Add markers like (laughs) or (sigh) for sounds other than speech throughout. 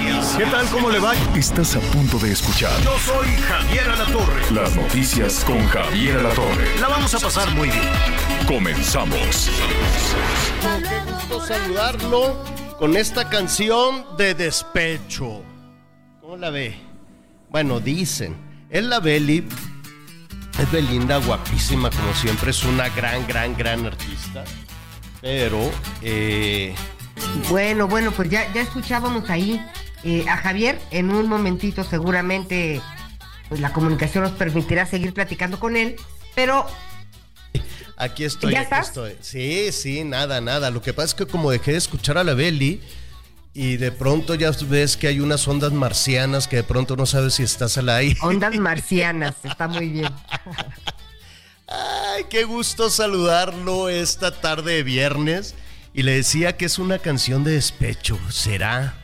Noticias. ¿Qué tal? ¿Cómo le va? Estás a punto de escuchar Yo soy Javier Alatorre. las noticias con Javier Alatorre. La vamos a pasar muy bien. Comenzamos. Qué gusto saludarlo con esta canción de despecho. ¿Cómo la ve? Bueno, dicen. Es la Beli. Es Belinda, guapísima como siempre. Es una gran, gran, gran artista. Pero, eh, Bueno, bueno, pues ya, ya escuchábamos ahí eh, a Javier. En un momentito seguramente pues, la comunicación nos permitirá seguir platicando con él. Pero Aquí estoy, ¿Ya aquí estás? estoy. Sí, sí, nada, nada. Lo que pasa es que como dejé de escuchar a la Beli y de pronto ya ves que hay unas ondas marcianas que de pronto no sabes si estás al aire. ondas (laughs) marcianas, está muy bien. Ay, qué gusto saludarlo esta tarde de viernes. Y le decía que es una canción de despecho. ¿Será?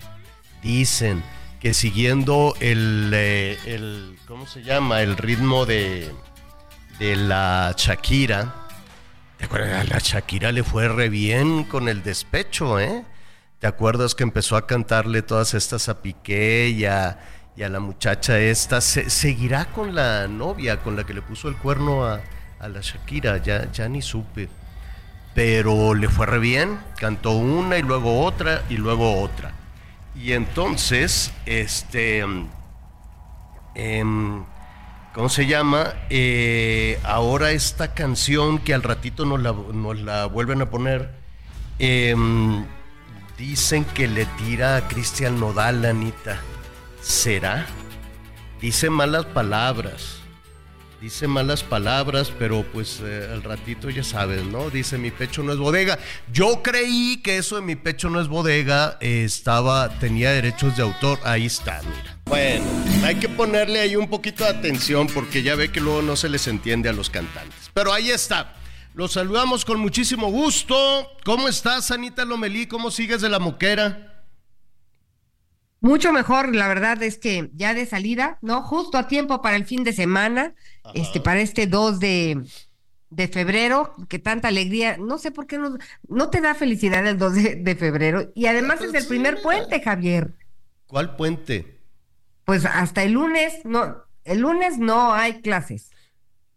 Dicen que siguiendo el, eh, el ¿cómo se llama? El ritmo de, de la Shakira. ¿Te acuerdas? A la Shakira le fue re bien con el despecho, ¿eh? ¿Te acuerdas que empezó a cantarle todas estas a Piqué y a, y a la muchacha esta? Se- seguirá con la novia con la que le puso el cuerno a, a la Shakira, ya, ya ni supe. Pero le fue re bien, cantó una y luego otra y luego otra. Y entonces, este, mm, em, ¿cómo se llama? Eh, ahora esta canción que al ratito nos la, nos la vuelven a poner, em, dicen que le tira a Cristian Nodal, Anita. ¿Será? Dice malas palabras. Dice malas palabras, pero pues eh, al ratito ya sabes, ¿no? Dice mi pecho no es bodega. Yo creí que eso de mi pecho no es bodega eh, estaba, tenía derechos de autor. Ahí está, mira. Bueno, hay que ponerle ahí un poquito de atención porque ya ve que luego no se les entiende a los cantantes. Pero ahí está. Los saludamos con muchísimo gusto. ¿Cómo estás, Anita Lomelí? ¿Cómo sigues de la moquera? Mucho mejor, la verdad es que ya de salida, ¿no? Justo a tiempo para el fin de semana, este, para este 2 de, de febrero, que tanta alegría, no sé por qué no, no te da felicidad el 2 de, de febrero. Y además es el primer puente, Javier. ¿Cuál puente? Pues hasta el lunes, no, el lunes no hay clases.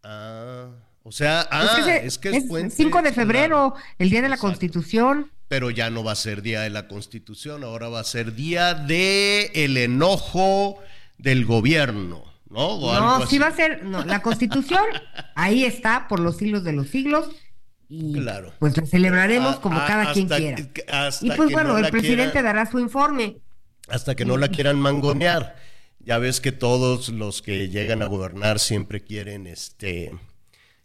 Ah, o sea, ah, es que es, puente. 5 de claro. febrero, el día de la Exacto. Constitución. Pero ya no va a ser día de la Constitución, ahora va a ser día de el enojo del gobierno, ¿no? O algo No, así. sí va a ser, no, la Constitución, (laughs) ahí está por los siglos de los siglos. Y Claro. pues la celebraremos como cada quien quiera. Y pues bueno, no el presidente quieran- dará su informe. hasta que no la quieran mangonear. Ya ves que todos los que llegan a gobernar siempre quieren, este,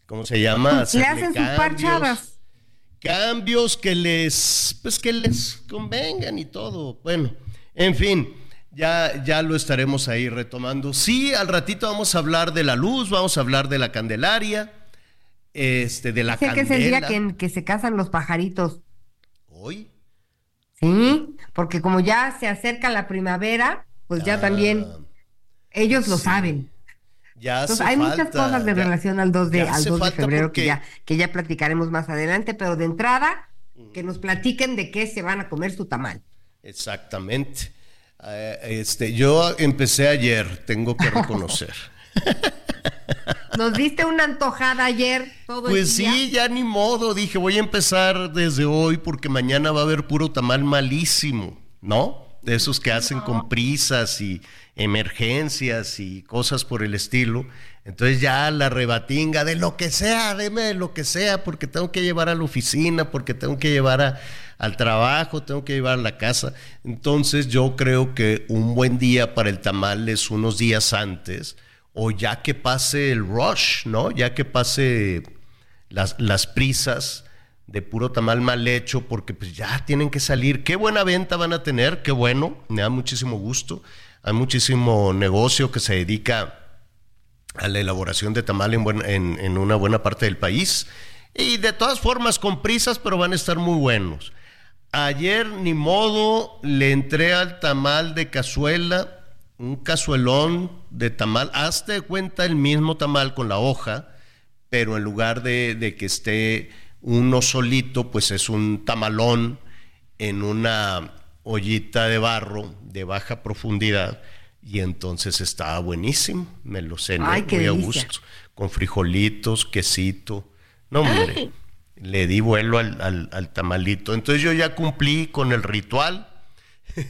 ¿cómo se llama? Le Hacerle hacen sus parchadas. cambios que les pues que les convengan y todo. Bueno, en fin, ya ya lo estaremos ahí retomando. Sí, al ratito vamos a hablar de la luz, vamos a hablar de la Candelaria, este de la Sé que es el día candela. que, en que se casan los pajaritos. Hoy Sí, porque como ya se acerca la primavera, pues ya Ah, también ellos lo sí. saben. ya Entonces, hay muchas cosas de ya- relación al 2 de, al hace 2 de febrero porque- que, ya, que ya platicaremos más adelante, pero de entrada, que nos platiquen de qué se van a comer su tamal. Exactamente. Eh, este, yo empecé ayer, tengo que reconocer. (laughs) Nos diste una antojada ayer, todo el Pues día. sí, ya ni modo. Dije, voy a empezar desde hoy porque mañana va a haber puro tamal malísimo, ¿no? De esos que hacen con prisas y emergencias y cosas por el estilo. Entonces ya la rebatinga de lo que sea, deme de lo que sea, porque tengo que llevar a la oficina, porque tengo que llevar a- al trabajo, tengo que llevar a la casa. Entonces yo creo que un buen día para el tamal es unos días antes o ya que pase el rush, ¿no? Ya que pase las, las prisas de puro tamal mal hecho, porque pues ya tienen que salir. Qué buena venta van a tener, qué bueno, me da muchísimo gusto. Hay muchísimo negocio que se dedica a la elaboración de tamal en, buen- en- en una buena parte del país. Y de todas formas, con prisas, pero van a estar muy buenos. Ayer, ni modo, le entré al tamal de cazuela, un cazuelón de tamal. Hazte cuenta el mismo tamal con la hoja, pero en lugar de, de que esté uno solito, pues es un tamalón en una ollita de barro de baja profundidad. Y entonces estaba buenísimo, me lo cené Ay, muy a gusto, con frijolitos, quesito. No, hombre, le di vuelo al, al- al tamalito. Entonces yo ya cumplí con el ritual. (laughs)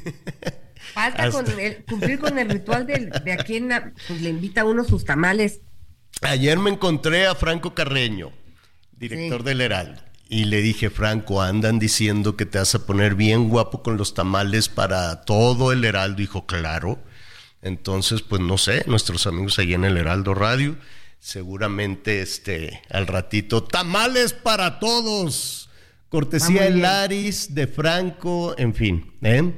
Falta Hasta- con el- cumplir con el ritual del- de, a quien pues, le invita a uno sus tamales. Ayer me encontré a Franco Carreño, director Sí. del Heraldo, y le dije, Franco, andan diciendo que te vas a poner bien guapo con los tamales para todo el Heraldo. Dijo, claro. Entonces, pues no sé, nuestros amigos ahí en el Heraldo Radio, seguramente este, al ratito, tamales para todos. Cortesía Ah, de bien. Laris, de Franco, en fin, ¿eh?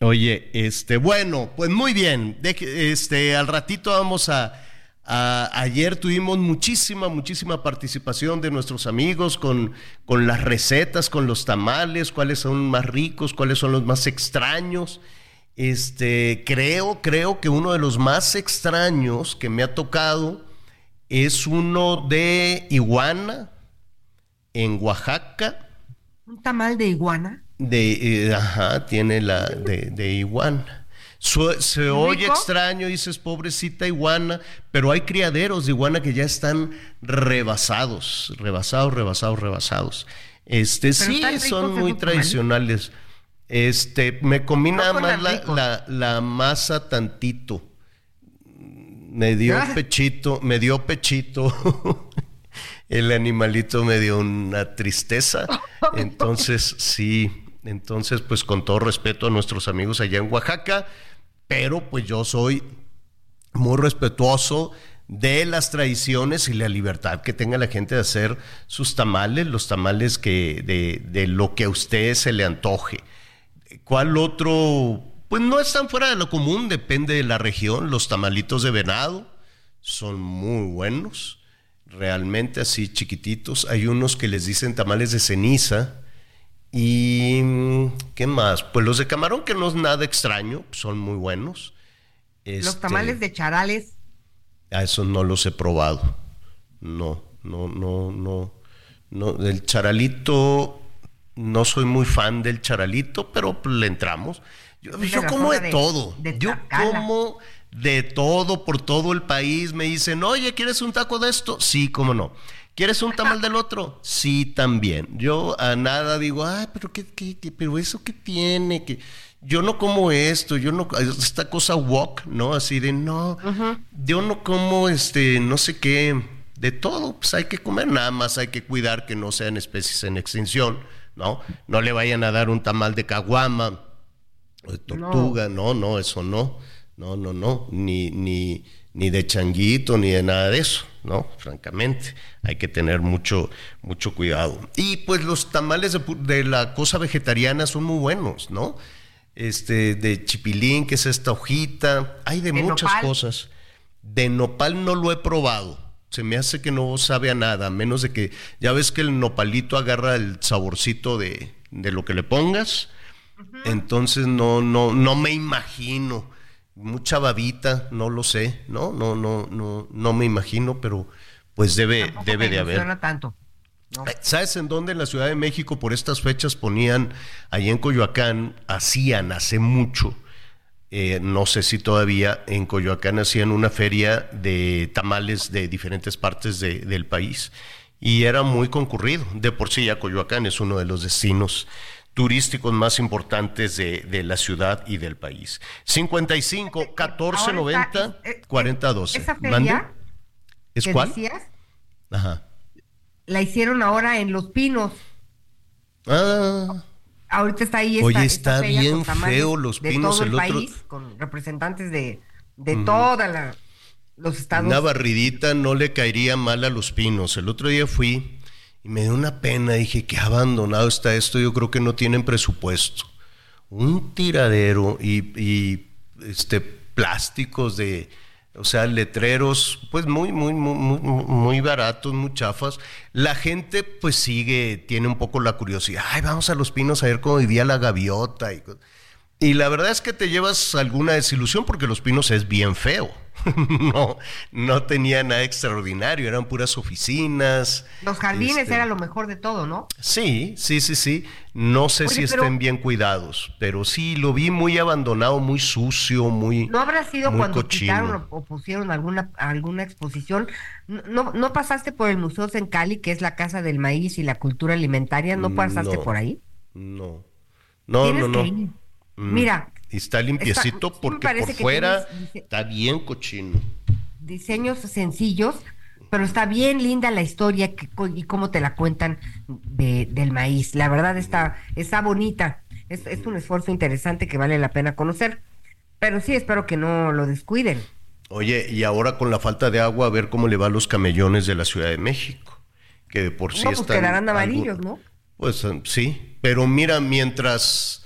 Oye, este, bueno, pues muy bien. Este, al ratito vamos a, a- ayer tuvimos muchísima, muchísima participación de nuestros amigos con, con las recetas, con los tamales, cuáles son más ricos, cuáles son los más extraños. Este, creo, creo que uno de los más extraños que me ha tocado es uno de iguana en Oaxaca. Un tamal de iguana. De, eh, ajá, tiene la de, de iguana. Su- se oye extraño, dices, pobrecita iguana, pero hay criaderos de iguana que ya están rebasados, rebasados, rebasados, rebasados. Este, Pero sí, son muy tradicionales. Este, me comí No nada suenan más la, ricos. la- la masa tantito. Me dio Ah. pechito, me dio pechito. (laughs) El animalito me dio una tristeza. (laughs) Entonces, sí, entonces, pues con todo respeto a nuestros amigos allá en Oaxaca, pero pues yo soy muy respetuoso de las tradiciones y la libertad que tenga la gente de hacer sus tamales, los tamales que de, de lo que a usted se le antoje. ¿Cuál otro? Pues no están fuera de lo común, depende de la región. Los tamalitos de venado son muy buenos, realmente así chiquititos. Hay unos que les dicen tamales de ceniza. Y mm, ¿qué más? Pues los de camarón, que no es nada extraño, son muy buenos. Los Este, tamales de charales. a eso no los he probado. No, no, no, no. no. Del charalito, no soy muy fan del charalito, pero pues, le entramos. Yo, Es de yo la como de, de- todo. de yo como de todo por todo el país. Me dicen, oye, ¿quieres un taco de esto? Sí, cómo no. ¿Quieres un tamal del otro? Sí, también. Yo a nada digo, ay, pero qué, qué, qué- pero eso qué tiene, que yo no como esto, yo no esta cosa wok, ¿no? Así de no, yo no como este, no sé qué, de todo, pues hay que comer, nada más hay que cuidar que no sean especies en extinción, ¿no? No le vayan a dar un tamal de caguama o de tortuga, no, no, eso no, no, no, no, ni, ni, ni de changuito, ni de nada de eso, ¿no? Francamente, hay que tener mucho, mucho cuidado. Y pues los tamales de, la cosa vegetariana son muy buenos, ¿no? Este, de chipilín, que es esta hojita, hay de, De muchas nopal. cosas. De nopal no lo he probado. Se me hace que no sabe a nada, a menos de que ya ves que el nopalito agarra el saborcito de, de lo que le pongas. Entonces no, no, no me imagino. Mucha babita, no lo sé, no, no, no, no, no me imagino, pero pues debe, Tampoco debe me de haber. tanto. No. ¿Sabes en dónde? En la Ciudad de México, por estas fechas ponían, ahí en Coyoacán, hacían hace mucho, eh, no sé si todavía, en Coyoacán hacían una feria de tamales de diferentes partes de- del país y era muy concurrido. De por sí ya Coyoacán es uno de los destinos turísticos más importantes de, de la ciudad y del país. 55 14 Ahora 90 está- es- es- 40 12. Esa feria ¿Es cuál? decías, Ajá. la hicieron ahora en Los Pinos. Ah. Ahorita está ahí esta, Oye, está bien feo Los de Pinos, todo el, el otro- país, con representantes de, de toda la los estados. Una barridita no le caería mal a los pinos. El otro día fui y me dio una pena, dije, qué abandonado está esto, yo creo que no tienen presupuesto. Un tiradero y, y este, plásticos de, o sea, letreros, pues muy, muy, muy, muy, muy baratos, muy chafas. La gente, pues sigue, tiene un poco la curiosidad. Ay, vamos a los pinos a ver cómo vivía la gaviota. Y, y la verdad es que te llevas alguna desilusión porque los pinos es bien feo. (laughs) no, no tenía nada extraordinario, eran puras oficinas. Los jardines este, era lo mejor de todo, ¿no? Sí, sí, sí, sí. No sé si estén bien cuidados, pero sí lo vi muy abandonado, muy sucio, muy. ¿No habrá sido cuando quitaron o pusieron alguna, alguna exposición? ¿No, ¿No pasaste por el Museo en Cali, que es la casa del maíz y la cultura alimentaria? ¿No pasaste por ahí? No. No, no, no. Mm. Mira, y está limpiecito porque por fuera está bien cochino. Diseños sencillos, pero está bien linda la historia y cómo te la cuentan del maíz. La verdad está, está bonita. Es, es un esfuerzo interesante que vale la pena conocer. Pero sí, espero que no lo descuiden. Oye, y ahora con la falta de agua, a ver cómo le va a los camellones de la Ciudad de México. Que de por sí no, pues quedarán amarillos, ¿no? Pues sí, pero mira, mientras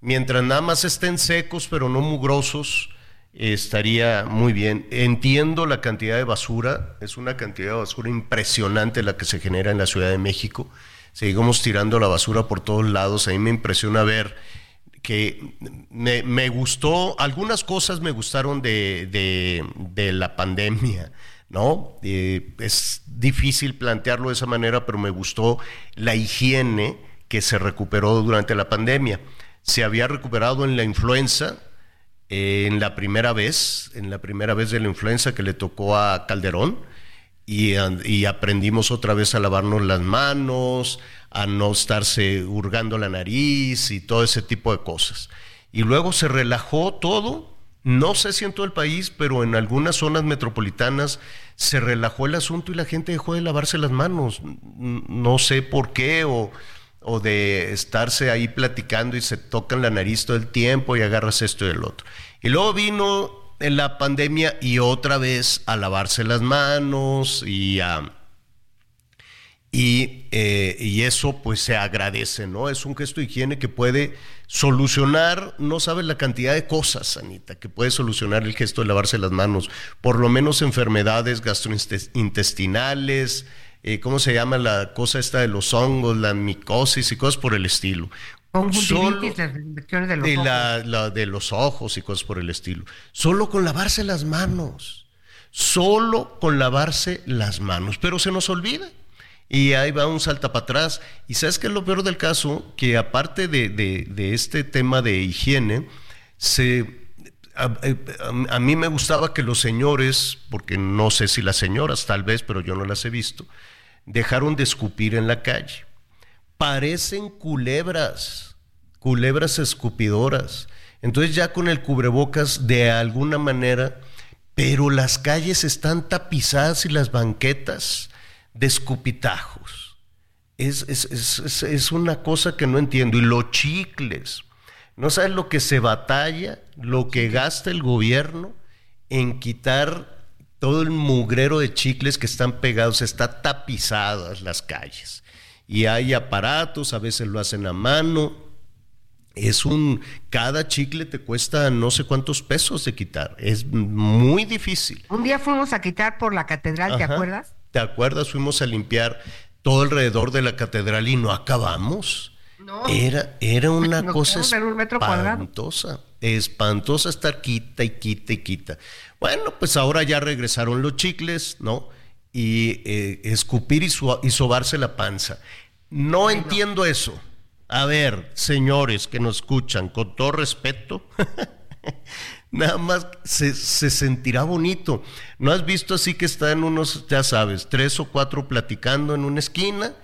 Mientras nada más estén secos pero no mugrosos, estaría muy bien. Entiendo la cantidad de basura, es una cantidad de basura impresionante la que se genera en la Ciudad de México. Seguimos tirando la basura por todos lados. A mí me impresiona ver que me, gustó, algunas cosas me gustaron de, la pandemia, ¿no? Eh, es difícil plantearlo de esa manera, pero me gustó la higiene que se recuperó durante la pandemia se había recuperado en la influenza, en la primera vez, en la primera vez de la influenza que le tocó a Calderón, y, y, aprendimos otra vez a lavarnos las manos, a no estarse hurgando la nariz y todo ese tipo de cosas. Y luego se relajó todo, no sé si en todo el país, pero en algunas zonas metropolitanas se relajó el asunto y la gente dejó de lavarse las manos. No sé por qué o o de estarse ahí platicando y se tocan la nariz todo el tiempo y agarras esto y el otro. Y luego vino en la pandemia y otra vez a lavarse las manos y a... Y, eh, y, eso pues se agradece, ¿no? Es un gesto de higiene que puede solucionar, no sabes la cantidad de cosas, Anita, que puede solucionar el gesto de lavarse las manos, por lo menos enfermedades gastrointestinales, eh, ¿cómo se llama la cosa esta de los hongos, la micosis y cosas por el estilo? Infecciones de los de ojos. La, de los ojos y cosas por el estilo. Solo con lavarse las manos. Solo con lavarse las manos. Pero se nos olvida. Y ahí va un salta para atrás. Y sabes qué es lo peor del caso? Que aparte de, este tema de higiene, se, a, mí me gustaba que los señores, porque no sé si las señoras tal vez, pero yo no las he visto, dejaron de escupir en la calle. Parecen culebras, culebras escupidoras. Entonces ya con el cubrebocas de alguna manera, pero las calles están tapizadas y las banquetas de escupitajos. Es, es, una cosa que no entiendo. Y los chicles. ¿No sabes lo que se batalla, lo que gasta el gobierno en quitar todo el mugrero de chicles que están pegados, está tapizadas las calles. Y hay aparatos, a veces lo hacen a mano. Es un, cada chicle te cuesta no sé cuántos pesos de quitar. Es muy difícil. Un día fuimos a quitar por la catedral, ¿te acuerdas? ¿Te acuerdas? Fuimos a limpiar todo alrededor de la catedral y no acabamos. No. Era, era (laughs) una cosa espantosa, espantosa estar quita y quita y quita. Bueno, pues ahora ya regresaron los chicles, ¿no? Y eh, escupir y, sobarse la panza. No entiendo eso. A ver, señores que nos escuchan, con todo respeto, (laughs) nada más se, se, sentirá bonito. ¿No has visto así que están unos, ya sabes, tres o cuatro platicando en una esquina?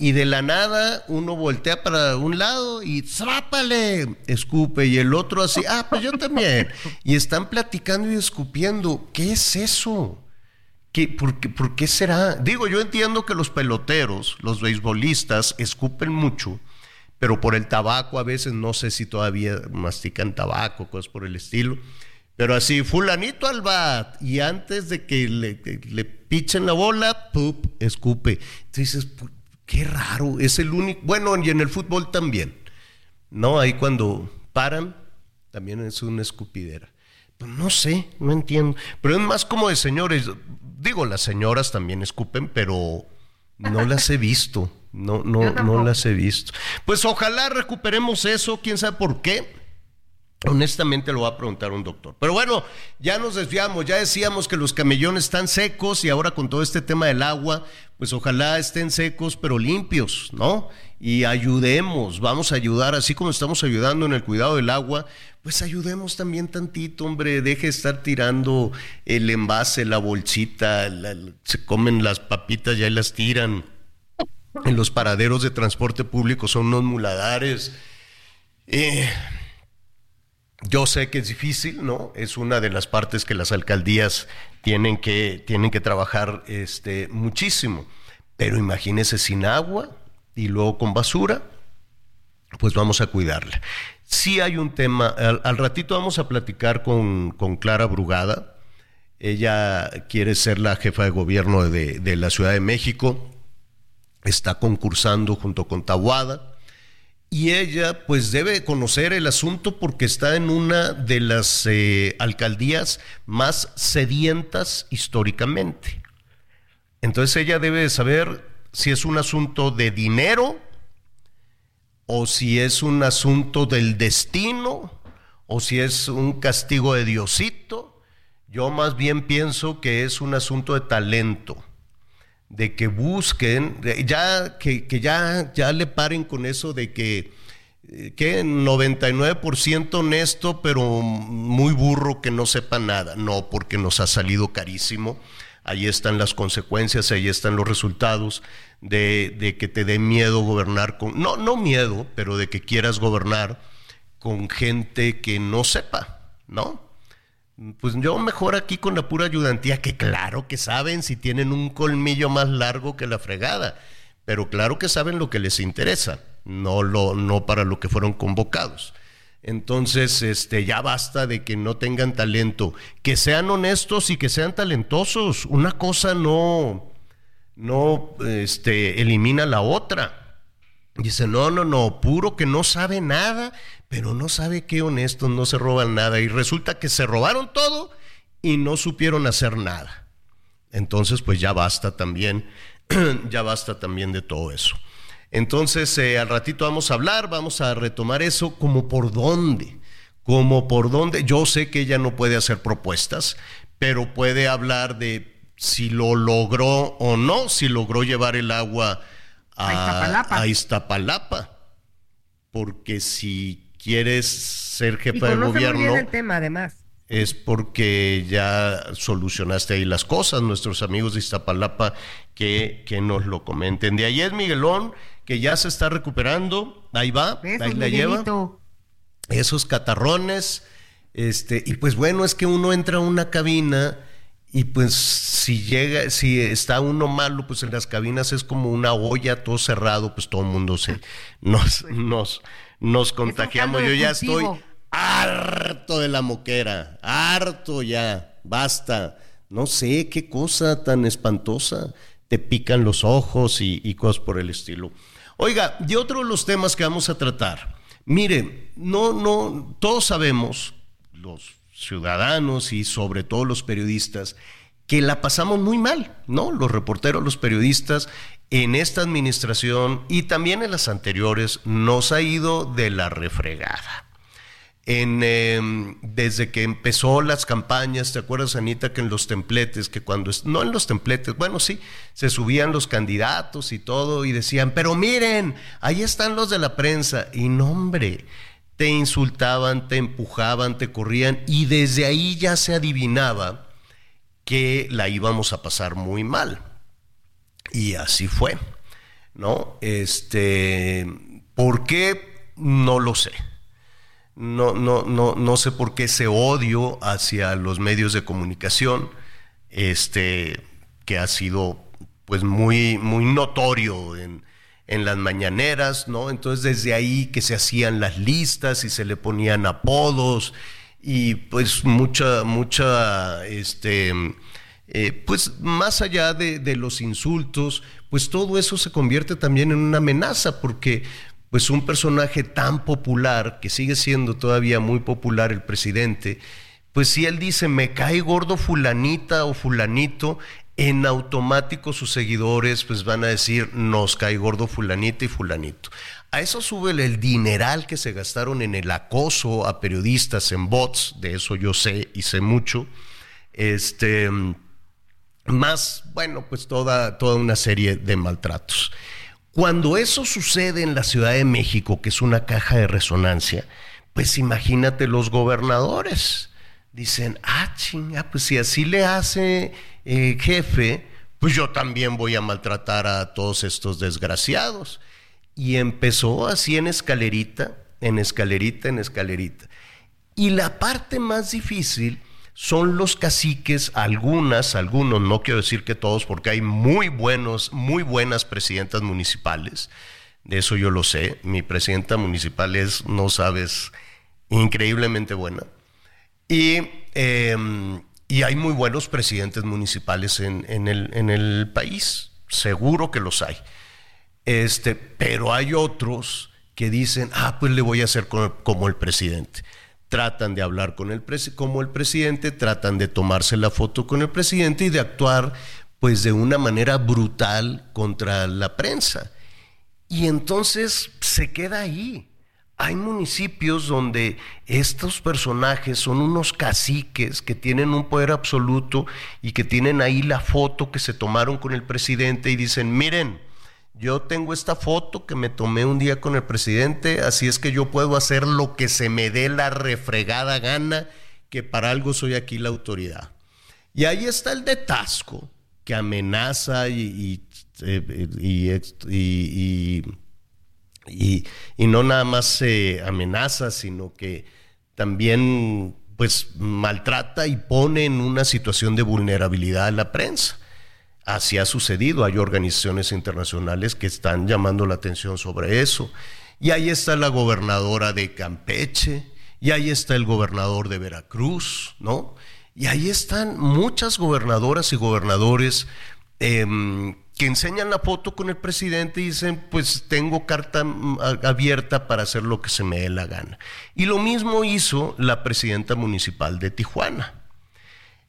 Y de la nada uno voltea para un lado y ¡zrápale! escupe y el otro así, ah, pues yo también. Y están platicando y escupiendo. ¿Qué es eso? ¿Qué, por, qué, ¿Por qué será? Digo, yo entiendo que los peloteros, los beisbolistas, escupen mucho, pero por el tabaco a veces no sé si todavía mastican tabaco, cosas por el estilo. Pero así, fulanito al bat, y antes de que le, le pichen la bola, ¡pup! escupe. Entonces, Qué raro, es el único, bueno, y en el fútbol también, ¿no? Ahí cuando paran, también es una escupidera. Pues no sé, no entiendo. Pero es más como de señores. Digo, las señoras también escupen, pero no las he visto. No, no, no las he visto. Pues ojalá recuperemos eso, quién sabe por qué. Honestamente lo va a preguntar un doctor. Pero bueno, ya nos desviamos, ya decíamos que los camellones están secos y ahora con todo este tema del agua, pues ojalá estén secos pero limpios, ¿no? Y ayudemos, vamos a ayudar, así como estamos ayudando en el cuidado del agua, pues ayudemos también tantito, hombre, deje de estar tirando el envase, la bolsita, se comen las papitas, ya las tiran. En los paraderos de transporte público son unos muladares. Eh, yo sé que es difícil, ¿no? Es una de las partes que las alcaldías tienen que, tienen que trabajar este, muchísimo. Pero imagínese sin agua y luego con basura, pues vamos a cuidarla. Sí hay un tema, al, ratito vamos a platicar con, con, Clara Brugada. Ella quiere ser la jefa de gobierno de, de la Ciudad de México. Está concursando junto con Tahuada y ella pues debe conocer el asunto porque está en una de las eh, alcaldías más sedientas históricamente. Entonces ella debe saber si es un asunto de dinero o si es un asunto del destino o si es un castigo de Diosito. Yo más bien pienso que es un asunto de talento de que busquen, ya que, ya, ya le paren con eso de que, eh, que 99% honesto, pero muy burro que no sepa nada. No, porque nos ha salido carísimo. Ahí están las consecuencias, ahí están los resultados de, de que te dé miedo gobernar con, no, no miedo, pero de que quieras gobernar con gente que no sepa, ¿no? Pues yo mejor aquí con la pura ayudantía, que claro que saben si tienen un colmillo más largo que la fregada, pero claro que saben lo que les interesa, no, lo, no para lo que fueron convocados. Entonces, este, ya basta de que no tengan talento, que sean honestos y que sean talentosos. Una cosa no, no, este, elimina la otra. Dice, no, no, no, puro que no sabe nada, pero no sabe qué honestos, no se roban nada. Y resulta que se robaron todo y no supieron hacer nada. Entonces, pues ya basta también, (clears throat) ya basta también de todo eso. Entonces, eh, al ratito vamos a hablar, vamos a retomar eso como por dónde, como por dónde. Yo sé que ella no puede hacer propuestas, pero puede hablar de si lo logró o no, si logró llevar el agua a, Iztapalapa. Porque si quieres ser jefa de gobierno. el tema, además. Es porque ya solucionaste ahí las cosas, nuestros amigos de Iztapalapa que, que nos lo comenten. De ahí es Miguelón, que ya se está recuperando, ahí va, ahí la lleva. Esos catarrones, este, y pues bueno, es que uno entra a una cabina y pues si llega, si está uno malo, pues en las cabinas es como una olla, todo cerrado, pues todo el mundo se (laughs) nos, nos, nos contagiamos. Yo ya estoy harto de la moquera, harto ya, basta. No sé qué cosa tan espantosa. Te pican los ojos y, y cosas por el estilo. Oiga, y otro de los temas que vamos a tratar. Mire, no, no, todos sabemos, los ciudadanos y sobre todo los periodistas, que la pasamos muy mal, ¿no? Los reporteros, los periodistas, en esta administración y también en las anteriores, nos ha ido de la refregada. En, em, desde que empezó las campañas, ¿te acuerdas, Anita, que en los templetes, que cuando, no en los templetes, bueno, sí, se subían los candidatos y todo y decían, pero miren, ahí están los de la prensa. Y no, hombre, te insultaban, te empujaban, te corrían y desde ahí ya se adivinaba que la íbamos a pasar muy mal. Y así fue, ¿no? Este, ¿por qué? No lo sé. No, no, no, no sé por qué ese odio hacia los medios de comunicación, este, que ha sido pues muy, muy notorio en, en las mañaneras, ¿no? Entonces desde ahí que se hacían las listas y se le ponían apodos y pues mucha, mucha, este, eh, pues más allá de, los insultos, pues todo eso se convierte también en una amenaza, porque pues un personaje tan popular, que sigue siendo todavía muy popular el presidente, pues si él dice, me cae gordo fulanita o fulanito, en automático sus seguidores pues van a decir, nos cae gordo fulanita y fulanito. A eso sube el dineral que se gastaron en el acoso a periodistas en bots, de eso yo sé y sé mucho. Este, más, bueno, pues toda, toda una serie de maltratos. Cuando eso sucede en la Ciudad de México, que es una caja de resonancia, pues imagínate los gobernadores. Dicen, ah, chinga, pues si así le hace eh, jefe, pues yo también voy a maltratar a todos estos desgraciados. Y empezó así en escalerita, en escalerita, en escalerita. Y la parte más difícil son los caciques, algunas, algunos, no quiero decir que todos, porque hay muy buenos, muy buenas presidentas municipales. De eso yo lo sé. Mi presidenta municipal es, no sabes, increíblemente buena. Y, em, y hay muy buenos presidentes municipales en, en, el, en el país. Seguro que los hay. Este, pero hay otros que dicen, ah, pues le voy a hacer como, el presidente. Tratan de hablar con el como el presidente, tratan de tomarse la foto con el presidente y de actuar pues de una manera brutal contra la prensa. Y entonces se queda ahí. Hay municipios donde estos personajes son unos caciques que tienen un poder absoluto y que tienen ahí la foto que se tomaron con el presidente y dicen, miren, yo tengo esta foto que me tomé un día con el presidente, así es que yo puedo hacer lo que se me dé la refregada gana, que para algo soy aquí la autoridad. Y ahí está el de Tasco, que amenaza y, y, y no nada más se amenaza, sino que también pues maltrata y pone en una situación de vulnerabilidad a la prensa. Así ha sucedido, hay organizaciones internacionales que están llamando la atención sobre eso. Y ahí está la gobernadora de Campeche, y ahí está el gobernador de Veracruz, ¿no? Y ahí están muchas gobernadoras y gobernadores em, que enseñan la foto con el presidente y dicen, pues tengo carta mm, abierta para hacer lo que se me dé la gana. Y lo mismo hizo la presidenta municipal de Tijuana.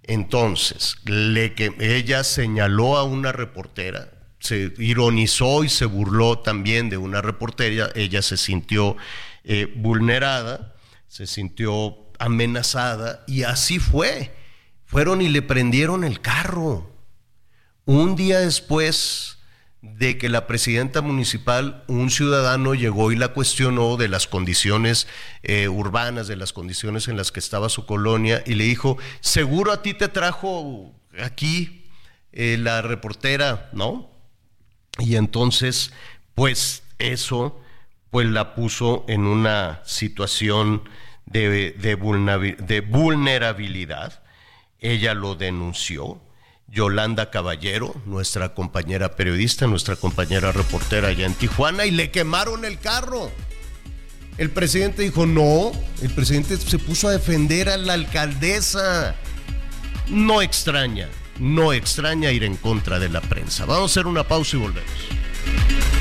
Entonces, le que ella señaló a una reportera, se ironizó y se burló también de una reportera, ella se sintió eh, vulnerada, se sintió amenazada y así fue. Fueron y le prendieron el carro. Un día después de que la presidenta municipal, un ciudadano llegó y la cuestionó de las condiciones eh, urbanas, de las condiciones en las que estaba su colonia, y le dijo, seguro a ti te trajo aquí eh, la reportera, ¿no? Y entonces, pues eso, pues la puso en una situación de, de vulnerabilidad. Ella lo denunció Yolanda Caballero, nuestra compañera periodista, nuestra compañera reportera allá en Tijuana, y le quemaron el carro. El presidente dijo, no, el presidente se puso a defender a la alcaldesa. No extraña, no extraña ir en contra de la prensa. Vamos a hacer una pausa y volvemos.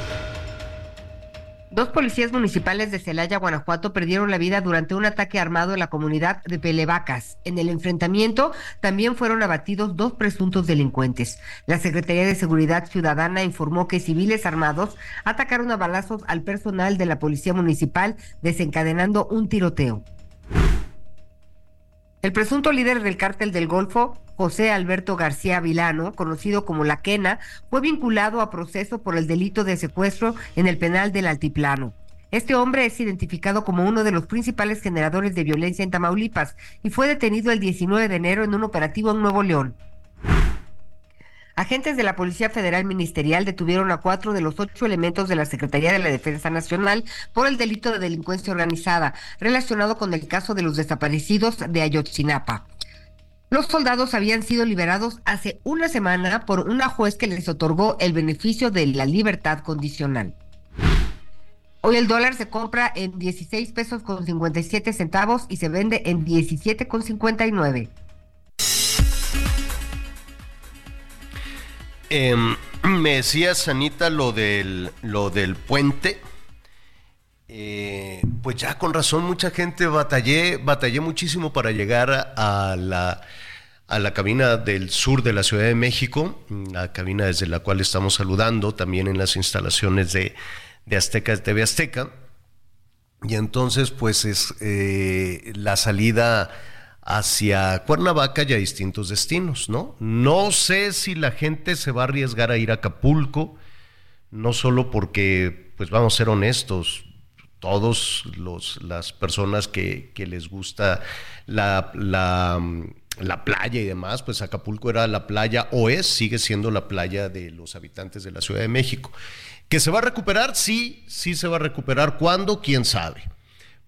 Dos policías municipales de Celaya, Guanajuato, perdieron la vida durante un ataque armado en la comunidad de Pelevacas. En el enfrentamiento también fueron abatidos dos presuntos delincuentes. La Secretaría de Seguridad Ciudadana informó que civiles armados atacaron a balazos al personal de la Policía Municipal, desencadenando un tiroteo. El presunto líder del cártel del Golfo, José Alberto García Vilano, conocido como La Quena, fue vinculado a proceso por el delito de secuestro en el penal del Altiplano. Este hombre es identificado como uno de los principales generadores de violencia en Tamaulipas y fue detenido el 19 de enero en un operativo en Nuevo León. Agentes de la Policía Federal Ministerial detuvieron a cuatro de los ocho elementos de la Secretaría de la Defensa Nacional por el delito de delincuencia organizada relacionado con el caso de los desaparecidos de Ayotzinapa. Los soldados habían sido liberados hace una semana por una juez que les otorgó el beneficio de la libertad condicional. Hoy el dólar se compra en 16 pesos con 57 centavos y se vende en 17 con 59. Em, me decía Sanita lo del, lo del puente. Eh, pues ya con razón mucha gente batallé, batallé muchísimo para llegar a la, a la cabina del sur de la Ciudad de México, la cabina desde la cual estamos saludando, también en las instalaciones de, de Azteca, TV Azteca. Y entonces, pues es eh, la salida hacia Cuernavaca y a distintos destinos, ¿no? No sé si la gente se va a arriesgar a ir a Acapulco, no solo porque, pues vamos a ser honestos, todos los, las personas que, que les gusta la, la, la, playa y demás, pues Acapulco era la playa o es, sigue siendo la playa de los habitantes de la Ciudad de México. ¿Que se va a recuperar? Sí, sí se va a recuperar. ¿Cuándo? ¿Quién sabe?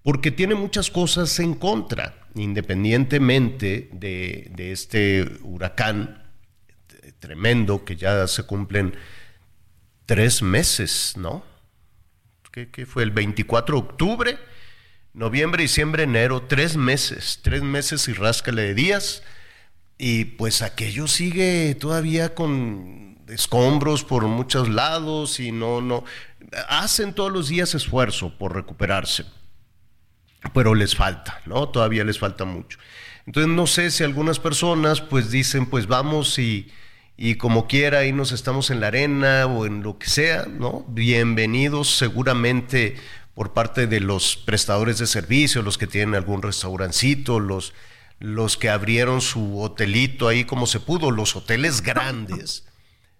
Porque tiene muchas cosas en contra independientemente de, este huracán tremendo que ya se cumplen tres meses, ¿no? ¿Qué, fue? El 24 de octubre, noviembre, diciembre, enero, tres meses, tres meses y ráscale de días. Y pues aquello sigue todavía con escombros por muchos lados y no, no, hacen todos los días esfuerzo por recuperarse pero les falta, ¿no? Todavía les falta mucho. Entonces no sé si algunas personas pues dicen pues vamos y, y como quiera ahí nos estamos en la arena o en lo que sea, ¿no? Bienvenidos seguramente por parte de los prestadores de servicio, los que tienen algún restaurancito, los, los que abrieron su hotelito ahí como se pudo, los hoteles grandes.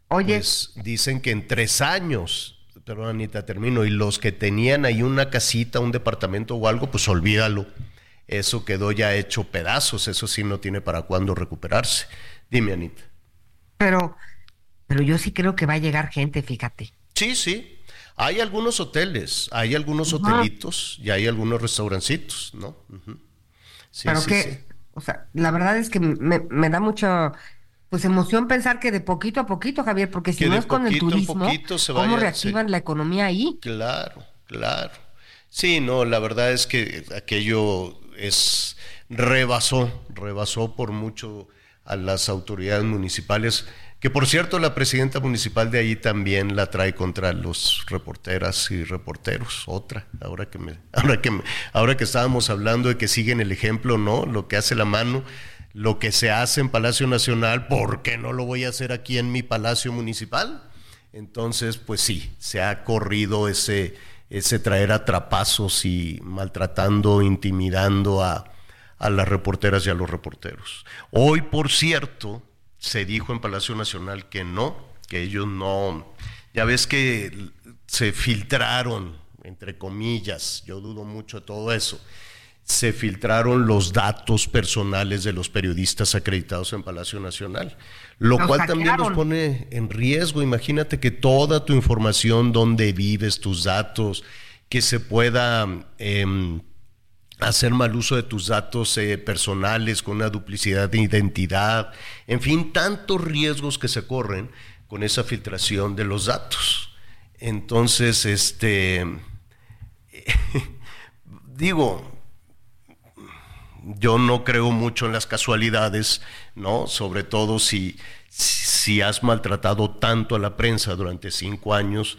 Oye. Pues dicen que en tres años perdón Anita, termino, y los que tenían ahí una casita, un departamento o algo, pues olvídalo. Eso quedó ya hecho pedazos, eso sí no tiene para cuándo recuperarse. Dime, Anita. Pero, pero yo sí creo que va a llegar gente, fíjate. Sí, sí. Hay algunos hoteles, hay algunos hotelitos y hay algunos restaurancitos, ¿no? pero que, o sea, la verdad es que me, me da mucho pues emoción pensar que de poquito a poquito, Javier, porque si no es con el turismo, ¿cómo reactivan la economía ahí? Claro, claro. Sí, no, la verdad es que aquello es rebasó, rebasó por mucho a las autoridades municipales, que por cierto la presidenta municipal de ahí también la trae contra los reporteras y reporteros, otra, ahora que me, (laughs) ahora que me, ahora que estábamos hablando de que siguen el ejemplo, ¿no? Lo que hace la mano lo que se hace en Palacio Nacional, ¿por qué no lo voy a hacer aquí en mi Palacio Municipal? Entonces, pues sí, se ha corrido ese, ese traer atrapazos y maltratando, intimidando a, a las reporteras y a los reporteros. Hoy, por cierto, se dijo en Palacio Nacional que no, que ellos no, ya ves que se filtraron, entre comillas, yo dudo mucho de todo eso, se filtraron los datos personales de los periodistas acreditados en Palacio Nacional, lo cual también nos pone en riesgo. Imagínate que toda tu información, dónde vives, tus datos, que se pueda em, hacer mal uso de tus datos eh, personales con una duplicidad de identidad, en fin, tantos riesgos que se corren con esa filtración de los datos. Entonces, este, (laughs) digo, yo no creo mucho en las casualidades, ¿no? Sobre todo si, si has maltratado tanto a la prensa durante cinco años,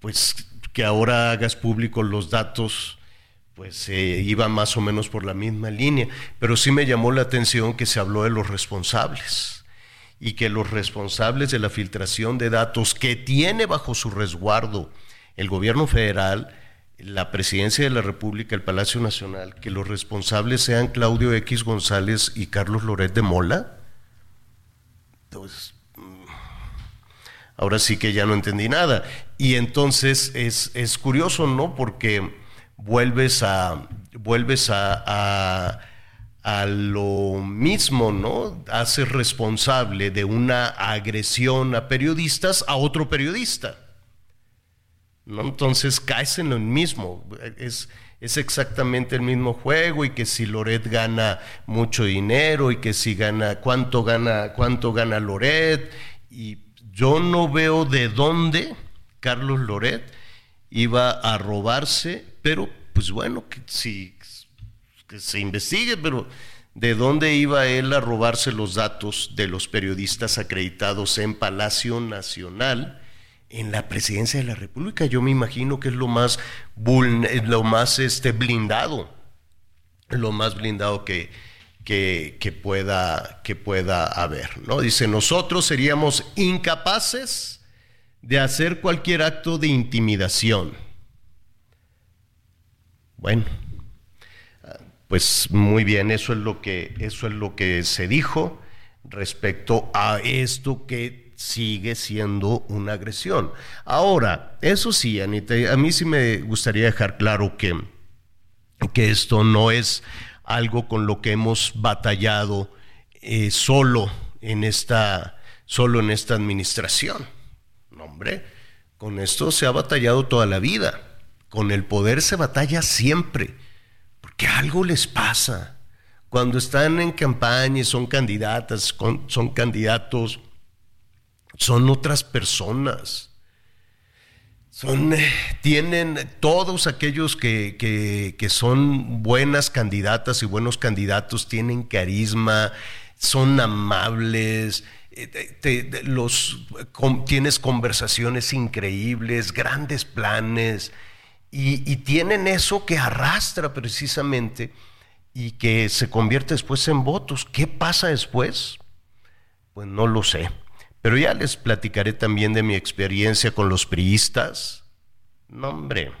pues que ahora hagas público los datos, pues eh, iba más o menos por la misma línea. Pero sí me llamó la atención que se habló de los responsables y que los responsables de la filtración de datos que tiene bajo su resguardo el gobierno federal, la presidencia de la República, el Palacio Nacional, que los responsables sean Claudio X González y Carlos Loret de Mola? Entonces, mm, ahora sí que ya no entendí nada. Y entonces es, es curioso, ¿no? Porque vuelves a, vuelves a, a lo mismo, ¿no? Hace responsable de una agresión a periodistas a otro periodista. ¿No? Entonces caes en lo mismo. Es, es exactamente el mismo juego y que si Loret gana mucho dinero y que si gana, cuánto gana, cuánto gana Loret. Y yo no veo de dónde Carlos Loret iba a robarse, pero pues bueno, que si que se investigue, pero ¿de dónde iba él a robarse los datos de los periodistas acreditados en Palacio Nacional? En la presidencia de la República, yo me imagino que es lo más, lo más este, blindado, lo más blindado que, que, pueda, que pueda haber. ¿no? Dice, nosotros seríamos incapaces de hacer cualquier acto de intimidación. Bueno, pues muy bien, eso es lo que, eso es lo que se dijo respecto a esto que sigue siendo una agresión. Ahora, eso sí, Anita, a mí sí me gustaría dejar claro que, que esto no es algo con lo que hemos batallado eh, solo en esta solo en esta administración. No, hombre, con esto se ha batallado toda la vida. Con el poder se batalla siempre que algo les pasa. Cuando están en campaña y son candidatas, son candidatos, son otras personas. Son, eh, tienen todos aquellos que, que, son buenas candidatas y buenos candidatos, tienen carisma, son amables, eh, los, tienes conversaciones increíbles, grandes planes, y, tienen eso que arrastra precisamente y que se convierte después en votos. ¿Qué pasa después? Pues no lo sé. Pero ya les platicaré también de mi experiencia con los priistas. No, hombre.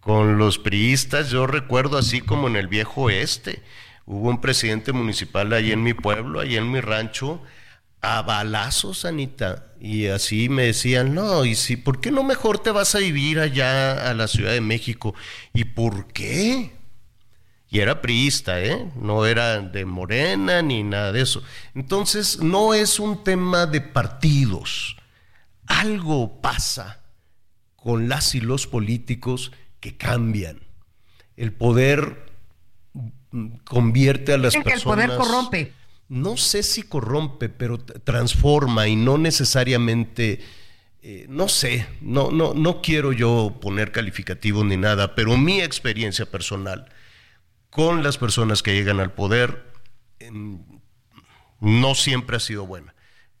Con los priistas yo recuerdo así como en el viejo oeste. Hubo un presidente municipal ahí en mi pueblo, ahí en mi rancho, a balazos, Anita. Y así me decían, no, y si, ¿por qué no mejor te vas a vivir allá a la Ciudad de México? ¿Y por qué? Y era priista, ¿eh? No era de Morena ni nada de eso. Entonces, no es un tema de partidos. Algo pasa con las y los políticos que cambian. El poder convierte a las personas. Que el poder corrompe no sé si corrompe, pero transforma y no necesariamente, eh, no sé, no, no, no quiero yo poner calificativos ni nada, pero mi experiencia personal con las personas que llegan al poder no siempre ha sido buena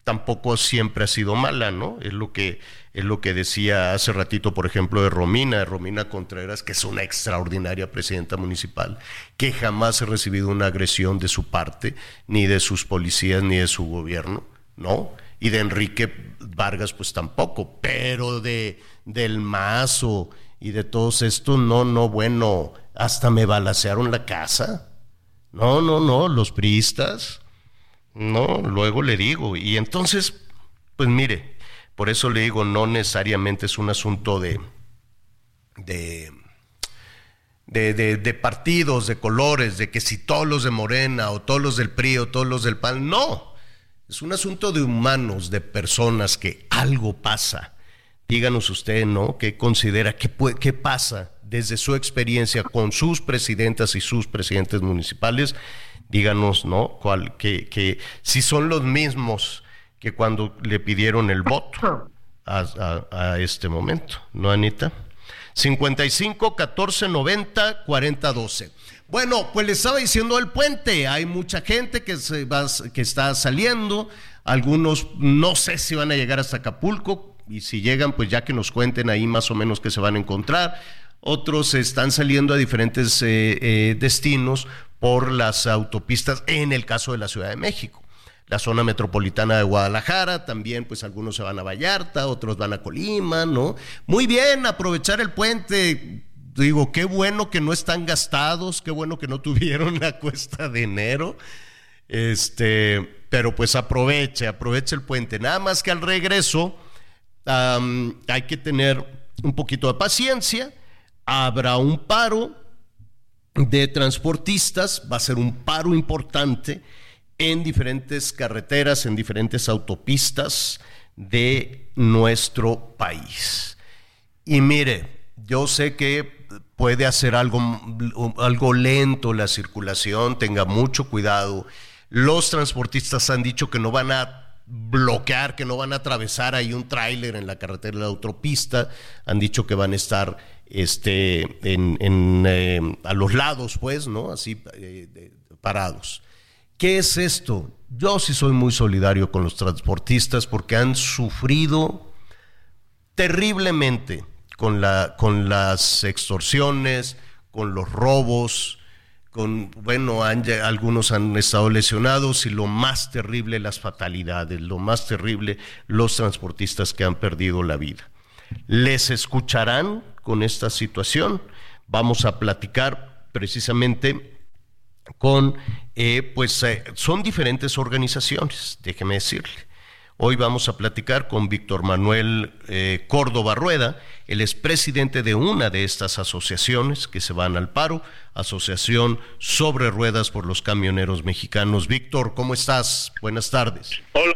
tampoco siempre ha sido mala, ¿no? Es lo que es lo que decía hace ratito, por ejemplo, de Romina, de Romina Contreras, que es una extraordinaria presidenta municipal, que jamás ha recibido una agresión de su parte, ni de sus policías, ni de su gobierno, ¿no? Y de Enrique Vargas, pues tampoco, pero de del Mazo y de todos estos, no, no, bueno, hasta me balacearon la casa. No, no, no, los priistas, no, luego le digo. Y entonces, pues mire, por eso le digo, no necesariamente es un asunto de, de, de, partidos, de colores, de que si todos los de Morena o todos los del PRI o todos los del PAN, no. Es un asunto de humanos, de personas que algo pasa. Díganos usted, ¿no? ¿Qué considera? ¿Qué, qué pasa desde su experiencia con sus presidentas y sus presidentes municipales? díganos, ¿no? Que, que si son los mismos que cuando le pidieron el voto a, este momento, ¿no, Anita? 55 14 90 40 12. Bueno, pues le estaba diciendo el puente, hay mucha gente que, se va, que está saliendo, algunos no sé si van a llegar hasta Acapulco, y si llegan, pues ya que nos cuenten ahí más o menos que se van a encontrar. Otros están saliendo a diferentes eh, eh, destinos por las autopistas en el caso de la Ciudad de México. La zona metropolitana de Guadalajara, también pues algunos se van a Vallarta, otros van a Colima, ¿no? Muy bien, aprovechar el puente. Digo, qué bueno que no están gastados, qué bueno que no tuvieron la cuesta de enero. Este, pero pues aproveche, aproveche el puente. Nada más que al regreso hay que tener un poquito de paciencia, habrá un paro, de transportistas, va a ser un paro importante en diferentes carreteras, en diferentes autopistas de nuestro país. Y mire, yo sé que puede hacer algo, algo lento la circulación, tenga mucho cuidado. Los transportistas han dicho que no van a bloquear, que no van a atravesar ahí un tráiler en la carretera de la autopista, han dicho que van a estar este, en, eh, a los lados, pues, ¿no? Así eh, parados. ¿Qué es esto? Yo sí soy muy solidario con los transportistas porque han sufrido terriblemente con, la, con las extorsiones, con los robos, con, bueno, algunos han estado lesionados y lo más terrible, las fatalidades, lo más terrible, los transportistas que han perdido la vida. ¿Les escucharán con esta situación? Vamos a platicar precisamente con, eh, pues eh, son diferentes organizaciones, déjeme decirle. Hoy vamos a platicar con Víctor Manuel eh, Córdoba Rueda, él es presidente de una de estas asociaciones que se van al paro, Asociación Sobre Ruedas por los Camioneros Mexicanos. Víctor, ¿cómo estás? Buenas tardes. Hola,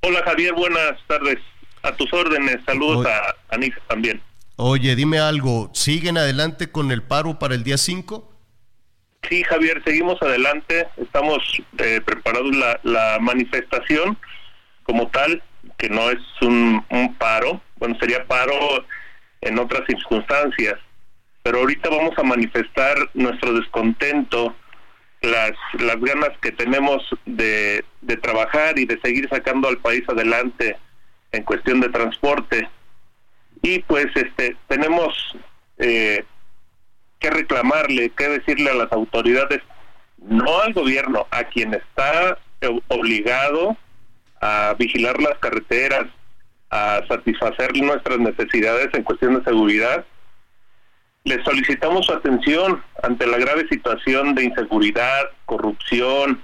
hola Javier, buenas tardes. A tus órdenes, saludos a Anita también. Oye, dime algo, ¿siguen adelante con el paro para el día 5? Sí, Javier, seguimos adelante. Estamos eh, preparando la, manifestación como tal, que no es un, paro. Bueno, sería paro en otras circunstancias. Pero ahorita vamos a manifestar nuestro descontento, las, las ganas que tenemos de, de trabajar y de seguir sacando al país adelante en cuestión de transporte. Y pues este tenemos eh, que reclamarle, que decirle a las autoridades, no al gobierno, a quien está obligado a vigilar las carreteras, a satisfacer nuestras necesidades en cuestión de seguridad, les solicitamos su atención ante la grave situación de inseguridad, corrupción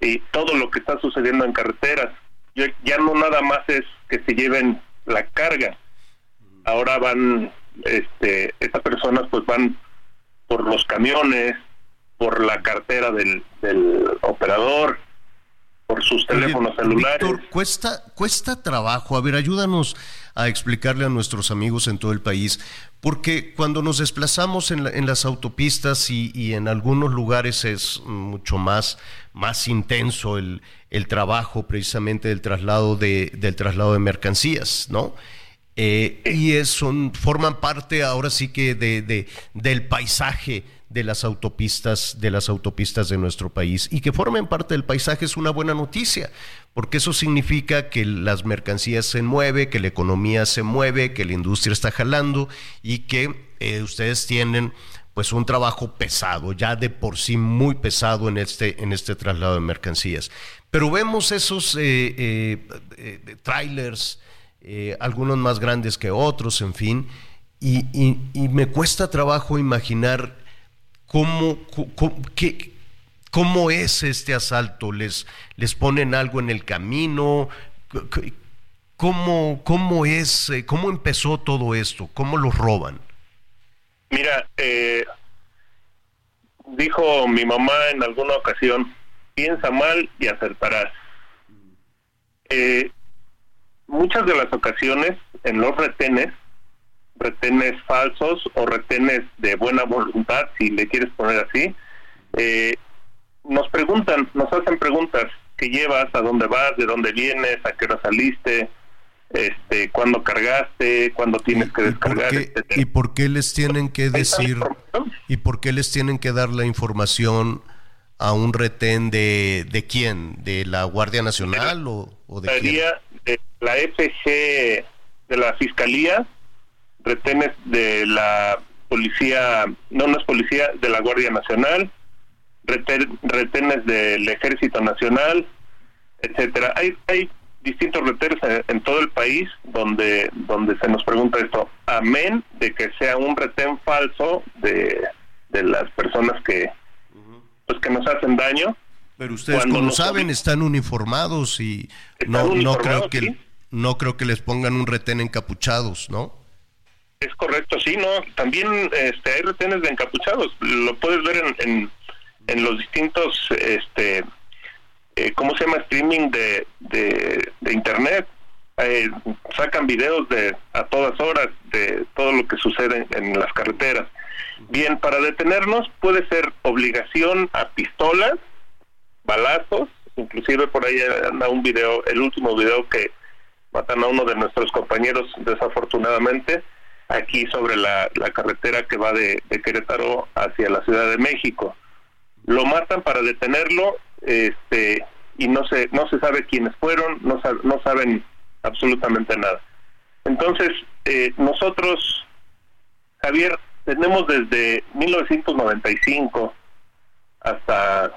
y todo lo que está sucediendo en carreteras. Ya no nada más es que se lleven la carga. Ahora van, este, estas personas pues van por los camiones, por la cartera del, operador, por sus teléfonos celulares. Víctor, cuesta, cuesta trabajo. A ver, ayúdanos a explicarle a nuestros amigos en todo el país, porque cuando nos desplazamos en, en las autopistas y, en algunos lugares es mucho más, más intenso el, el trabajo precisamente del traslado de, del traslado de mercancías, ¿no? Eh, y es, son, forman parte ahora sí que de, del paisaje de las autopistas de las autopistas de nuestro país y que formen parte del paisaje es una buena noticia porque eso significa que las mercancías se mueven, que la economía se mueve, que la industria está jalando y que eh, ustedes tienen pues un trabajo pesado, ya de por sí muy pesado en este, en este traslado de mercancías. Pero vemos esos eh, trailers, eh, algunos más grandes que otros, en fin, y, me cuesta trabajo imaginar cómo, cómo, es este asalto, les, les ponen algo en el camino, cómo, cómo es, eh, cómo empezó todo esto, cómo los roban. Mira, eh, dijo mi mamá en alguna ocasión, piensa mal y acertarás. Eh, muchas de las ocasiones en los retenes, retenes falsos o retenes de buena voluntad, si le quieres poner así, eh, nos preguntan, nos hacen preguntas, ¿qué llevas? ¿A dónde vas? ¿De dónde vienes? ¿A qué hora saliste? Este, ¿Cuándo cargaste? ¿Cuándo tienes que descargar? ¿Y por qué les tienen que decir? ¿Y por qué les tienen que dar la información a un retén de, de quién? ¿De la Guardia Nacional o, o de quién? la FG de la Fiscalía, retenes de la Policía, no, no es Policía, de la Guardia Nacional, retenes del Ejército Nacional, etcétera. Hay, hay distintos retenes en, todo el país donde, donde se nos pregunta esto, amén de que sea un retén falso de, de las personas que, pues que nos hacen daño. Pero ustedes, como saben, están uniformados y no, no creo que no creo que les pongan un retén encapuchados, ¿no? Es correcto, sí, no. También este, hay retenes de encapuchados. Lo puedes ver en, en, los distintos, este, eh, ¿cómo se llama? Streaming de, de, internet. Eh, sacan videos de a todas horas de todo lo que sucede en las carreteras. Bien, para detenernos puede ser obligación a pistolas, balazos, inclusive por ahí anda un video, el último video que matan a uno de nuestros compañeros desafortunadamente aquí sobre la, carretera que va de, Querétaro hacia la Ciudad de México. Lo matan para detenerlo este y no se no se sabe quiénes fueron, no, no saben absolutamente nada. Entonces, eh, nosotros, Javier, tenemos desde 1995 hasta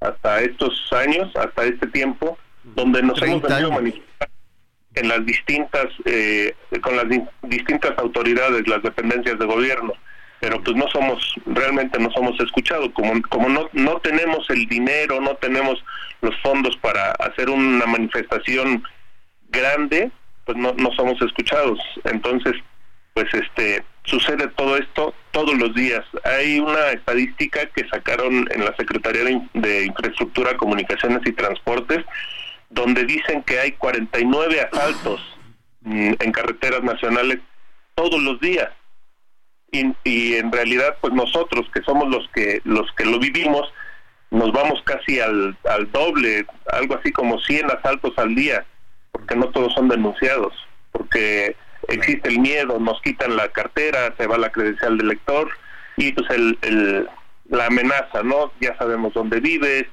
hasta estos años, hasta este tiempo, donde nos hemos venido manifestar en las distintas, eh, con las distintas autoridades, las dependencias de gobierno, pero pues no somos, realmente no somos escuchados, como, como no, no tenemos el dinero, no tenemos los fondos para hacer una manifestación grande, pues no, no somos escuchados. Entonces, pues este sucede todo esto todos los días. Hay una estadística que sacaron en la Secretaría de, Infraestructura, Comunicaciones y Transportes, donde dicen que hay 49 asaltos mm, en carreteras nacionales todos los días. Y, en realidad, pues nosotros que somos los que los que lo vivimos, nos vamos casi al, al doble, algo así como 100 asaltos al día, porque no todos son denunciados, porque existe el miedo, nos quitan la cartera, se va la credencial del lector y pues el, la amenaza, ¿no? Ya sabemos dónde vives,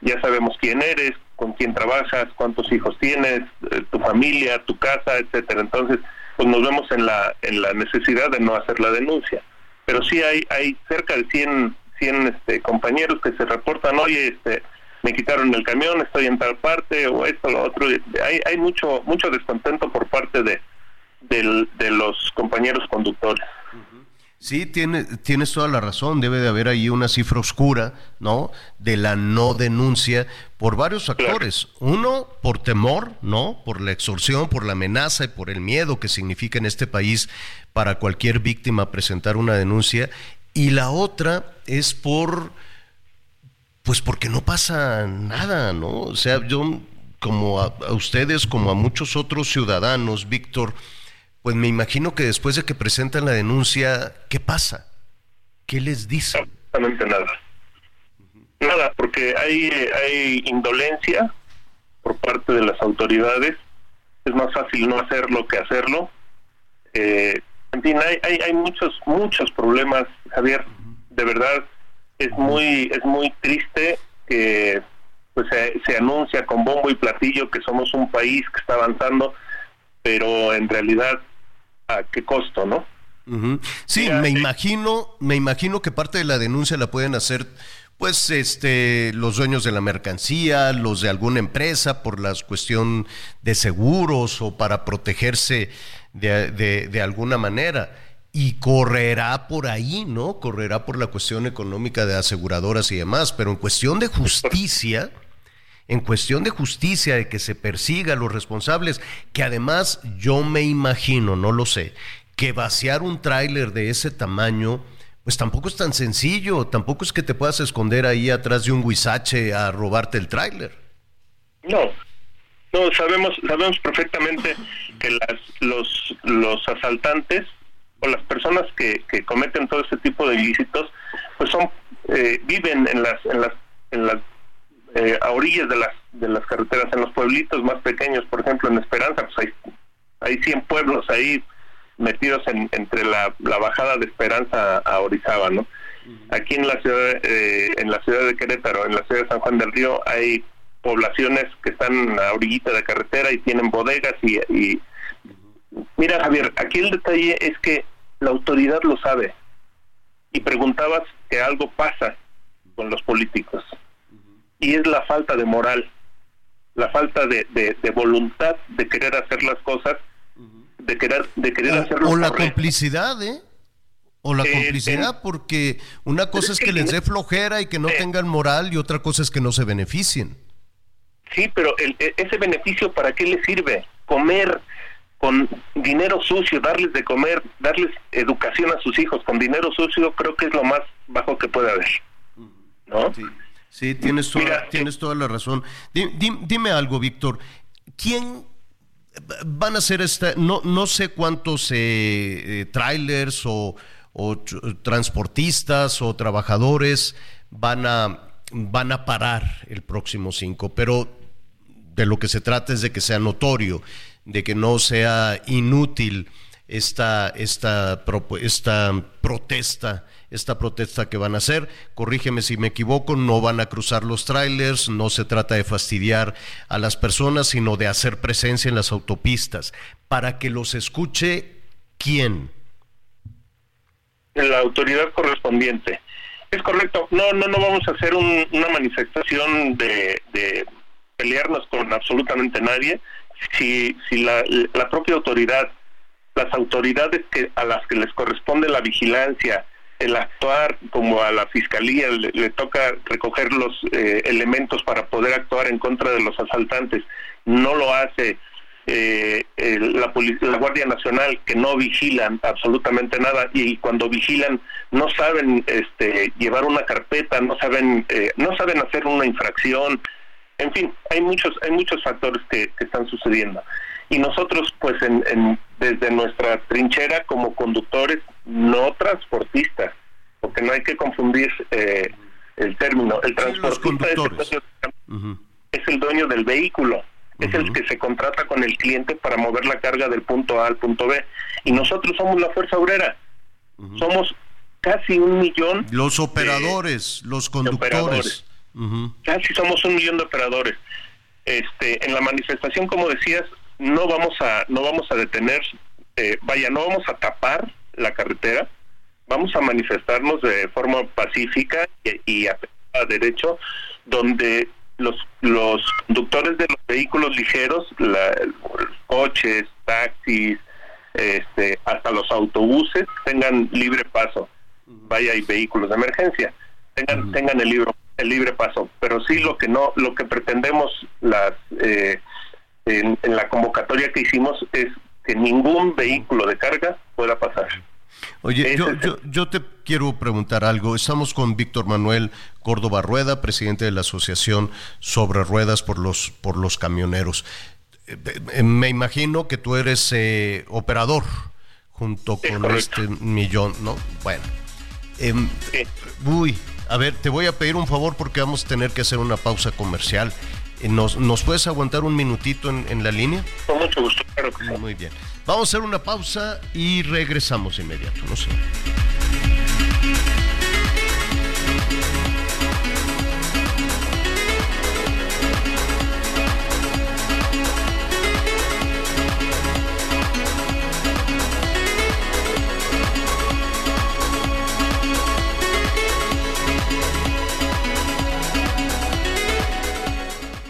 ya sabemos quién eres, con quién trabajas, cuántos hijos tienes, eh, tu familia, tu casa, etcétera. Entonces, pues nos vemos en la en la necesidad de no hacer la denuncia. Pero sí hay hay cerca de 100 100 este, compañeros que se reportan, "Oye, este me quitaron el camión, estoy en tal parte o esto lo otro." Hay hay mucho mucho descontento por parte de de los compañeros conductores. Sí, tiene, tienes toda la razón, debe de haber ahí una cifra oscura, ¿no? De la no denuncia por varios factores. Uno, por temor, ¿no? Por la extorsión, por la amenaza y por el miedo que significa en este país para cualquier víctima presentar una denuncia. Y la otra es por, pues porque no pasa nada, ¿no? O sea, yo, como a ustedes, como a muchos otros ciudadanos, Víctor, pues me imagino que después de que presentan la denuncia, ¿qué pasa? ¿Qué les dicen? Absolutamente nada. Nada, porque hay, hay indolencia por parte de las autoridades. Es más fácil no hacerlo que hacerlo. Eh, en fin, hay, hay, hay muchos, muchos problemas, Javier. De verdad, es muy, es muy triste que pues se, se anuncia con bombo y platillo que somos un país que está avanzando, pero en realidad a qué costo, ¿no? Sí, me imagino, me imagino que parte de la denuncia la pueden hacer pues este los dueños de la mercancía, los de alguna empresa por la cuestión de seguros o para protegerse de, de, alguna manera. Y correrá por ahí, ¿no? Correrá por la cuestión económica de aseguradoras y demás, pero en cuestión de justicia, en cuestión de justicia, de que se persiga a los responsables, que además yo me imagino, no lo sé, que vaciar un tráiler de ese tamaño, pues tampoco es tan sencillo, tampoco es que te puedas esconder ahí atrás de un huizache a robarte el tráiler. No, no, sabemos, sabemos perfectamente que las, los, los asaltantes o las personas que, que cometen todo este tipo de ilícitos, pues son, eh, viven en las, en las, en las eh, a orillas de las de las carreteras en los pueblitos más pequeños por ejemplo en Esperanza pues hay hay 100 pueblos ahí metidos en, entre la, la bajada de Esperanza a Orizaba no aquí en la ciudad eh, en la ciudad de Querétaro en la ciudad de San Juan del Río hay poblaciones que están a orillita de carretera y tienen bodegas y, y mira Javier aquí el detalle es que la autoridad lo sabe y preguntabas que algo pasa con los políticos y es la falta de moral, la falta de, de, voluntad de querer hacer las cosas, de querer, de querer o, hacerlo. O la complicidad, ¿eh? O la eh, complicidad, porque una cosa es que, les dé flojera y que no tengan moral y otra cosa es que no se beneficien. Sí, pero el, e, ese beneficio, ¿para qué les sirve? Comer, con dinero sucio, darles de comer, darles educación a sus hijos con dinero sucio, creo que es lo más bajo que puede haber. ¿No? Sí, tienes, toda, tienes toda la razón. Dime, algo, Víctor. ¿Quién van a ser esta? No, no sé cuántos eh, eh, trailers o, o transportistas o trabajadores van a, van a parar el próximo 5, pero de lo que se trata es de que sea notorio, de que no sea inútil esta, esta, esta protesta, esta protesta que van a hacer. Corrígeme si me equivoco, no van a cruzar los trailers, no se trata de fastidiar a las personas, sino de hacer presencia en las autopistas, para que los escuche quién. La autoridad correspondiente. Es correcto. No, no, no vamos a hacer una manifestación de, pelearnos con absolutamente nadie. Si, si la, la propia autoridad, las autoridades que a las que les corresponde la vigilancia, el actuar como a la fiscalía le, toca recoger los eh, elementos para poder actuar en contra de los asaltantes, no lo hace eh, la, la Guardia Nacional que no vigilan absolutamente nada y cuando vigilan no saben este, llevar una carpeta, no saben eh, no saben hacer una infracción, en fin, hay muchos hay muchos factores que, están sucediendo. Y nosotros pues en, desde nuestra trinchera como conductores no transportistas porque no hay que confundir eh, el término el transportista es el dueño del vehículo es el que se contrata con el cliente para mover la carga del punto A al punto B. Y nosotros somos la fuerza obrera. Somos casi un millón. Los operadores, los conductores. Casi somos un millón de operadores. Este, en la manifestación, como decías, no vamos a, no vamos a detener, eh, vaya, no vamos a tapar la carretera, vamos a manifestarnos de forma pacífica y, y a derecho, donde los, los conductores de los vehículos ligeros, la, coches, taxis, este, hasta los autobuses tengan libre paso. Vaya, hay vehículos de emergencia, tengan, tengan el libro el libre paso. Pero sí lo que no, lo que pretendemos las eh, en, en la convocatoria que hicimos es que ningún vehículo de carga pueda pasar. Oye, yo, yo, yo, te quiero preguntar algo. Estamos con Víctor Manuel Córdoba Rueda, presidente de la Asociación Sobre Ruedas por los, por los Camioneros. Eh, eh, me imagino que tú eres eh, operador junto con este millón, ¿no? Bueno. Em, uy, a ver, te voy a pedir un favor porque vamos a tener que hacer una pausa comercial. ¿Nos, ¿Nos puedes aguantar un minutito en, en la línea? Con mucho gusto, claro Muy bien. Vamos a hacer una pausa y regresamos inmediato. No sé.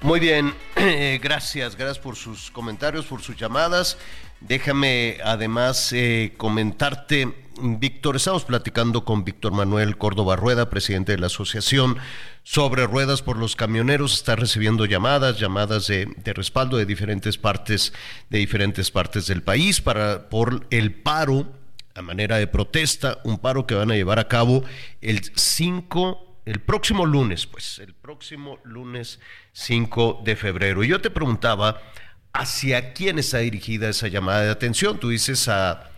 Muy bien, (clears throat) gracias, gracias por sus comentarios, por sus llamadas. Déjame además eh, comentarte, Víctor, estamos platicando con Víctor Manuel Córdoba Rueda, presidente de la Asociación sobre Ruedas por los Camioneros. Está recibiendo llamadas, llamadas de, respaldo de diferentes partes, de diferentes partes del país para por el paro a manera de protesta, un paro que van a llevar a cabo el 5 el próximo lunes, pues, el próximo lunes 5 de febrero. Y yo te preguntaba, ¿hacia quién está dirigida esa llamada de atención? Tú dices a,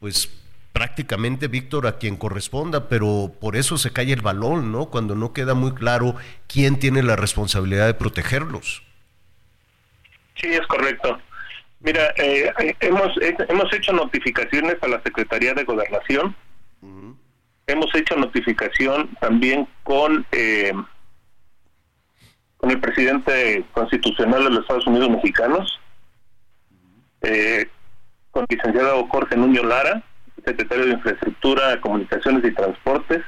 pues, prácticamente, Víctor, a quien corresponda, pero por eso se cae el balón, ¿no? Cuando no queda muy claro quién tiene la responsabilidad de protegerlos. Sí, es correcto. Mira, eh, hemos, hemos hecho notificaciones a la Secretaría de Gobernación hemos hecho notificación también con eh, con el presidente constitucional de los Estados Unidos mexicanos, eh, con el licenciado Jorge Nuño Lara, secretario de Infraestructura, Comunicaciones y Transportes,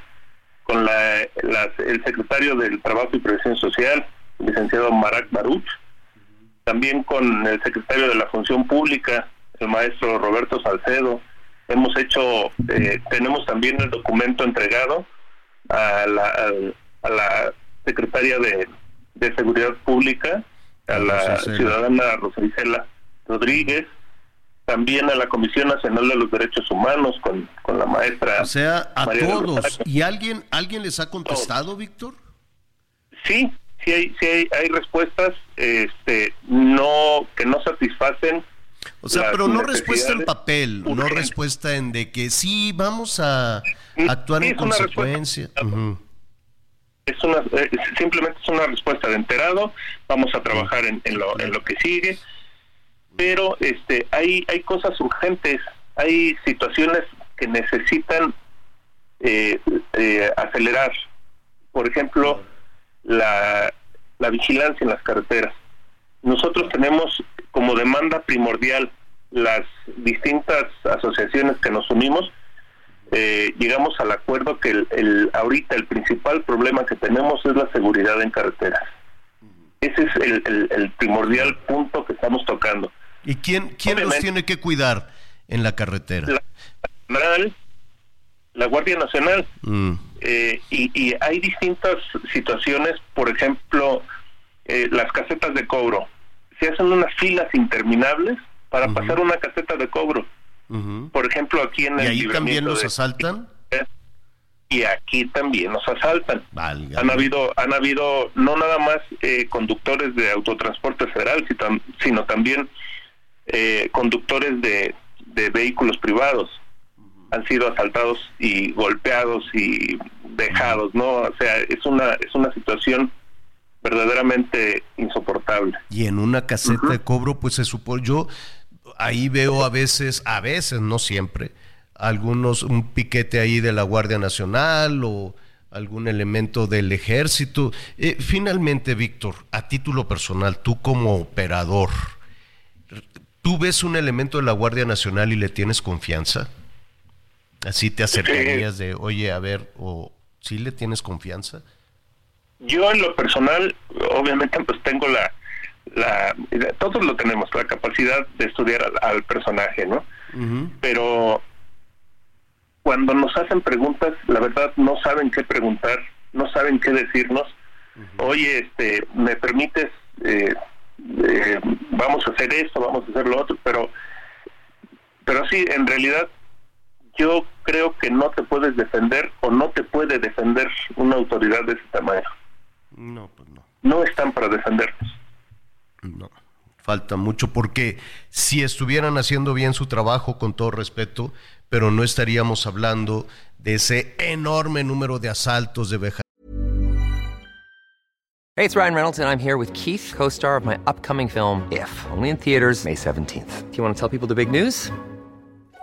con la, el secretario del Trabajo y Previsión Social, licenciado Marak Baruch, también con el secretario de la Función Pública, el maestro Roberto Salcedo. Hemos hecho, eh, tenemos también el documento entregado a la, a la secretaria de, de Seguridad Pública, a la ciudadana Rosaricela Rodríguez, también a la Comisión Nacional de los Derechos Humanos con, con la maestra. O sea, a todos. ¿Y alguien alguien les ha contestado, Víctor? Sí, sí hay, sí hay, hay respuestas este, no que no satisfacen. O sea, pero no respuesta en papel, no respuesta en de que sí, vamos a actuar en consecuencia. Es una, eh, simplemente es una respuesta de enterado, vamos a trabajar en, en, lo, en lo que sigue, pero este hay, hay cosas urgentes, hay situaciones que necesitan eh, eh, acelerar. Por ejemplo, la, la vigilancia en las carreteras. Nosotros tenemos como demanda primordial las distintas asociaciones que nos unimos, eh, llegamos al acuerdo que el, ahorita el principal problema que tenemos es la seguridad en carreteras. Ese es el, primordial punto que estamos tocando. ¿Y quién, quién los tiene que cuidar en la carretera? La, la Guardia Nacional. Mm. Eh, y, hay distintas situaciones, por ejemplo, eh, las casetas de cobro. Se hacen unas filas interminables para pasar una caseta de cobro. Por ejemplo, aquí en el... ¿Y ahí también nos asaltan? Y aquí también nos asaltan. Han habido, han habido no nada más eh, conductores de autotransporte federal, sino también conductores de, de vehículos privados han sido asaltados y golpeados y dejados, ¿no? O sea, es una es una situación verdaderamente insoportable. Y en una caseta de cobro, pues se supone, yo ahí veo a veces, a veces, no siempre, algunos, un piquete ahí de la Guardia Nacional o algún elemento del ejército. Eh, finalmente, Víctor, a título personal, tú como operador, ¿tú ves un elemento de la Guardia Nacional y le tienes confianza? Así te acercarías de, oye, a ver, o si le tienes confianza. Yo en lo personal, obviamente, pues tengo la, la todos lo tenemos, la capacidad de estudiar al, personaje, ¿no? Pero cuando nos hacen preguntas, la verdad no saben qué preguntar, no saben qué decirnos. Oye, este, me permites, eh, eh, vamos a hacer esto, vamos a hacer lo otro, pero, pero sí, en realidad yo creo que no te puedes defender o no te puede defender una autoridad de ese tamaño. No, pues no. No están para defendernos. No, falta mucho porque si estuvieran haciendo bien su trabajo, con todo respeto, pero no estaríamos hablando de ese enorme número de asaltos, de veja. Hey, it's Ryan Reynolds and I'm here with Keith, co-star of my upcoming film If, only in theaters May 17th. Do you want to tell people the big news?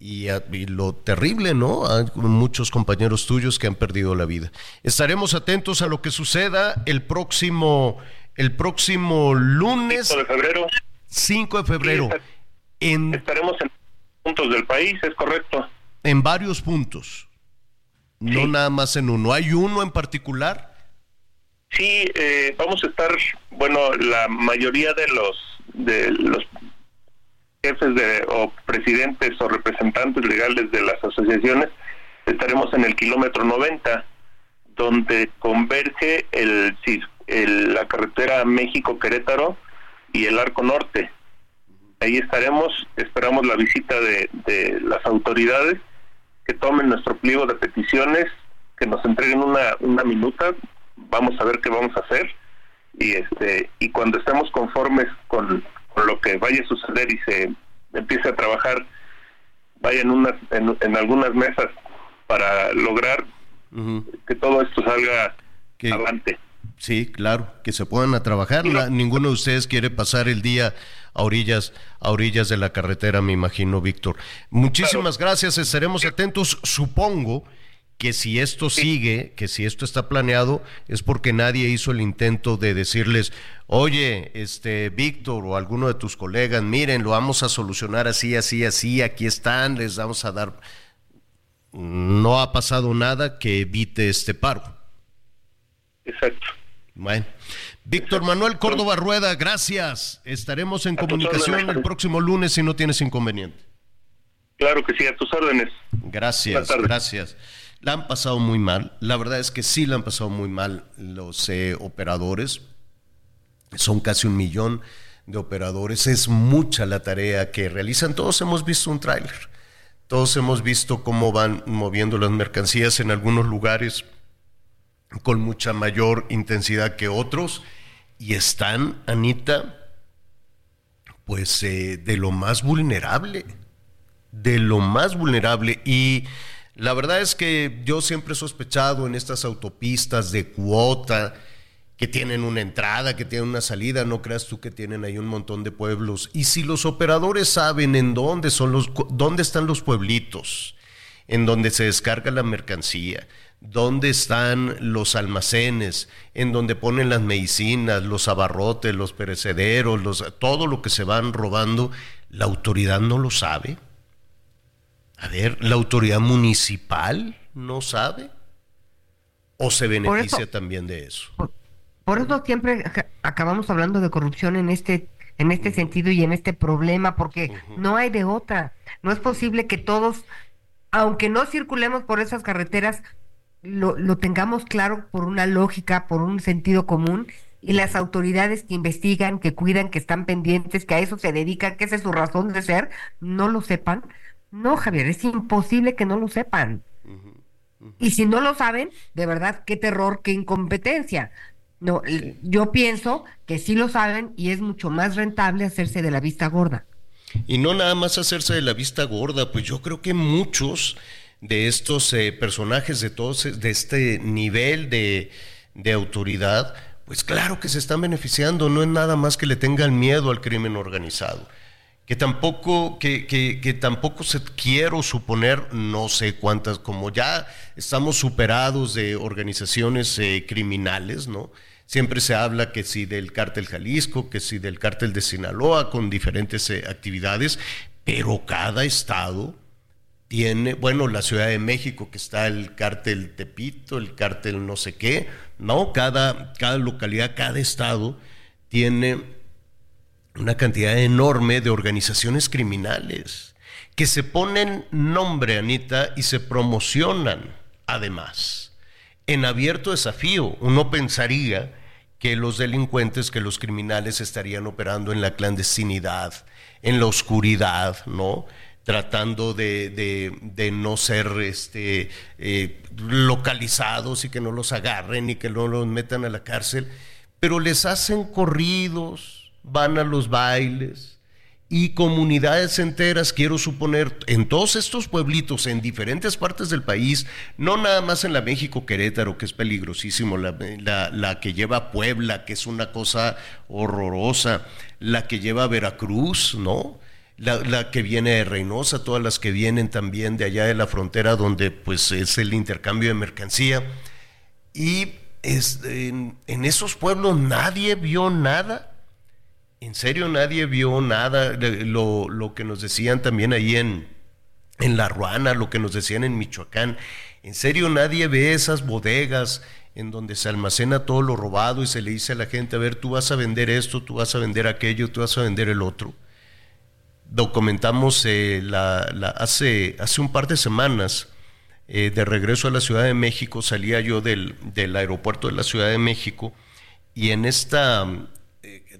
y, lo terrible, ¿no? Hay muchos compañeros tuyos que han perdido la vida. Estaremos atentos a lo que suceda el próximo, el próximo lunes. 5 de febrero. 5 de febrero. en, estaremos en puntos del país, es correcto. En varios puntos. No nada más en uno. ¿Hay uno en particular? Sí, eh, vamos a estar, bueno, la mayoría de los de los jefes de, o presidentes o representantes legales de las asociaciones, estaremos en el kilómetro 90, donde converge el, la carretera México-Querétaro y el Arco Norte. Ahí estaremos, esperamos la visita de, de las autoridades que tomen nuestro pliego de peticiones, que nos entreguen una, una minuta, vamos a ver qué vamos a hacer y este y cuando estemos conformes con con lo que vaya a suceder y se empiece a trabajar, vaya en, unas, en, algunas mesas para lograr que todo esto salga adelante. Sí, claro, que se puedan a trabajar. ninguno de ustedes quiere pasar el día a orillas, a orillas de la carretera, me imagino, Víctor. Muchísimas gracias, estaremos atentos. Supongo que si esto sigue, que si esto está planeado, es porque nadie hizo el intento de decirles, oye, este Víctor o alguno de tus colegas, miren, lo vamos a solucionar así, así, así, aquí están, les vamos a dar. No ha pasado nada que evite este paro. Exacto. Bueno. Víctor Manuel Córdoba Rueda, gracias. Estaremos en comunicación el próximo lunes si no tienes inconveniente. Claro que sí, a tus órdenes. Gracias, gracias. La han pasado muy mal. La verdad es que sí la han pasado muy mal los eh, operadores. Son casi un millón de operadores. Es mucha la tarea que realizan. Todos hemos visto un tráiler. Todos hemos visto cómo van moviendo las mercancías en algunos lugares con mucha mayor intensidad que otros. Y están, Anita, pues eh, de lo más vulnerable. De lo más vulnerable. Y la verdad es que yo siempre he sospechado en estas autopistas de cuota que tienen una entrada, que tienen una salida, no creas tú que tienen ahí un montón de pueblos. Y si los operadores saben en dónde son los dónde están los pueblitos, en donde se descarga la mercancía, dónde están los almacenes, en donde ponen las medicinas, los abarrotes, los perecederos, los, todo lo que se van robando, la autoridad no lo sabe. A ver, ¿la autoridad municipal no sabe? ¿O se beneficia también de eso? Por, eso siempre acabamos hablando de corrupción en este en este sentido y en este problema, porque no hay de otra. No es posible que todos, aunque no circulemos por esas carreteras, lo, lo tengamos claro por una lógica, por un sentido común, y las autoridades que investigan, que cuidan, que están pendientes, que a eso se dedican, que esa es su razón de ser, no lo sepan, no, Javier, es imposible que no lo sepan. Y si no lo saben, de verdad, qué terror, qué incompetencia. No, yo pienso que sí lo saben y es mucho más rentable hacerse de la vista gorda. Y no nada más hacerse de la vista gorda, pues yo creo que muchos de estos eh, personajes de todos de este nivel de, de autoridad, pues claro que se están beneficiando, no es nada más que le tengan miedo al crimen organizado que tampoco, que, que, tampoco se quiero suponer, no sé cuántas, como ya estamos superados de organizaciones eh, criminales, ¿no? Siempre se habla que si del cártel Jalisco, que si del cártel de Sinaloa, con diferentes eh, actividades, pero cada estado tiene, bueno, la Ciudad de México, que está el cártel Tepito, el cártel no sé qué, no, cada, cada localidad, cada estado tiene una cantidad enorme de organizaciones criminales que se ponen nombre, Anita, y se promocionan además. En abierto desafío, uno pensaría que los delincuentes, que los criminales estarían operando en la clandestinidad, en la oscuridad, ¿no? tratando de, no ser este, eh, localizados y que no los agarren y que no los metan a la cárcel, pero les hacen corridos, van a los bailes y comunidades enteras, quiero suponer, en todos estos pueblitos, en diferentes partes del país, no nada más en la México Querétaro, que es peligrosísimo, la, que lleva Puebla, que es una cosa horrorosa, la que lleva Veracruz, ¿no? La, que viene de Reynosa, todas las que vienen también de allá de la frontera, donde pues es el intercambio de mercancía. Y en esos pueblos nadie vio nada en serio nadie vio nada, lo, lo que nos decían también ahí en, en La Ruana, lo que nos decían en Michoacán. En serio nadie ve esas bodegas en donde se almacena todo lo robado y se le dice a la gente, a ver, tú vas a vender esto, tú vas a vender aquello, tú vas a vender el otro. Documentamos eh, hace, hace un par de semanas, eh, de regreso a la Ciudad de México, salía yo del, del aeropuerto de la Ciudad de México y en esta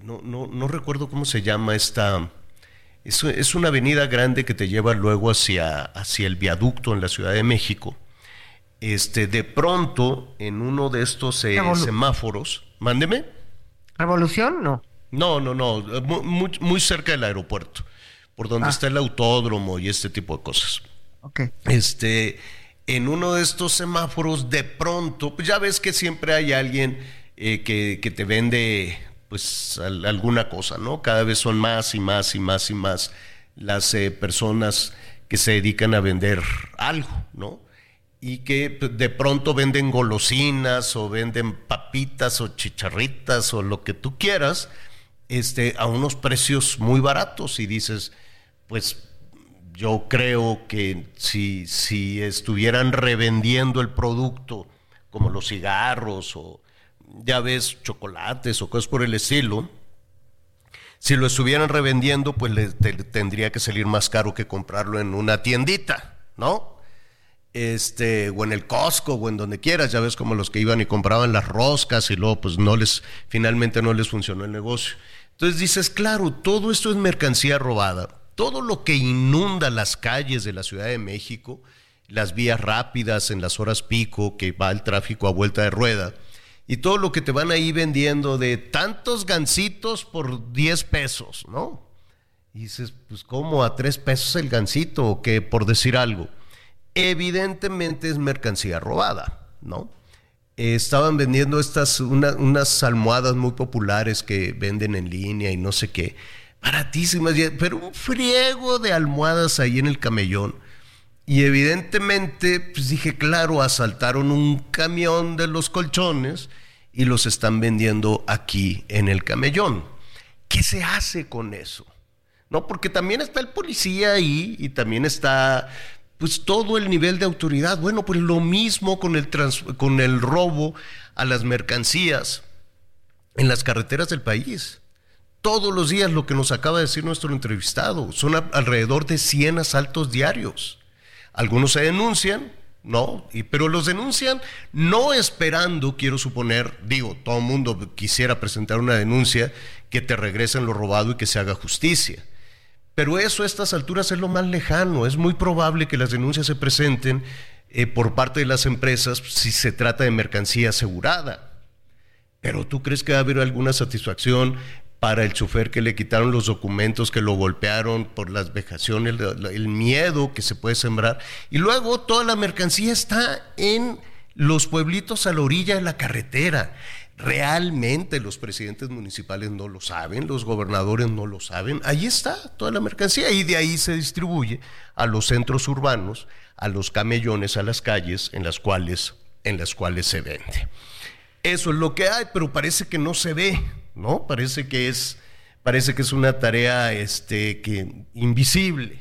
no, no, no recuerdo cómo se llama esta... Es, es, una avenida grande que te lleva luego hacia, hacia el viaducto en la Ciudad de México. Este, de pronto, en uno de estos eh, semáforos, mándeme. ¿Revolución? No. No, no, no, muy, muy cerca del aeropuerto, por donde ah. está el autódromo y este tipo de cosas. Ok. Este, en uno de estos semáforos, de pronto, pues ya ves que siempre hay alguien eh, que, que, te vende pues alguna cosa, ¿no? Cada vez son más y más y más y más las eh, personas que se dedican a vender algo, ¿no? Y que pues, de pronto venden golosinas o venden papitas o chicharritas o lo que tú quieras, este, a unos precios muy baratos y dices, pues yo creo que si, si estuvieran revendiendo el producto, como los cigarros o ya ves chocolates o cosas por el estilo, si lo estuvieran revendiendo, pues le, tendría que salir más caro que comprarlo en una tiendita, ¿no? Este, o en el Costco, o en donde quieras, ya ves como los que iban y compraban las roscas y luego pues no les, finalmente no les funcionó el negocio. Entonces dices, claro, todo esto es mercancía robada todo lo que inunda las calles de la Ciudad de México, las vías rápidas en las horas pico, que va el tráfico a vuelta de rueda, y todo lo que te van ahí vendiendo de tantos gancitos por 10 pesos, ¿no? Y dices, pues ¿cómo a 3 pesos el gancito o qué, por decir algo? Evidentemente es mercancía robada, ¿no? estaban vendiendo estas, unas almohadas muy populares que venden en línea y no sé qué baratísimas, pero un friego de almohadas ahí en el camellón. Y evidentemente, pues dije, claro, asaltaron un camión de los colchones y los están vendiendo aquí en el camellón. ¿Qué se hace con eso? No, porque también está el policía ahí y también está pues todo el nivel de autoridad. Bueno, pues lo mismo con el, con el robo a las mercancías en las carreteras del país todos los días lo que nos acaba de decir nuestro entrevistado. Son alrededor de 100 asaltos diarios. Algunos se denuncian, no, y, pero los denuncian no esperando, quiero suponer, digo, todo el mundo quisiera presentar una denuncia que te regresen lo robado y que se haga justicia. Pero eso a estas alturas es lo más lejano. Es muy probable que las denuncias se presenten eh, por parte de las empresas si se trata de mercancía asegurada. Pero tú crees que va a haber alguna satisfacción para el chofer que le quitaron los documentos, que lo golpearon por las vejaciones, el, miedo que se puede sembrar. Y luego toda la mercancía está en los pueblitos a la orilla de la carretera. Realmente los presidentes municipales no lo saben, los gobernadores no lo saben. Ahí está toda la mercancía y de ahí se distribuye a los centros urbanos, a los camellones, a las calles en las cuales, en las cuales se vende. Eso es lo que hay, pero parece que no se ve. ¿no? Parece que es, parece que es una tarea este, que, invisible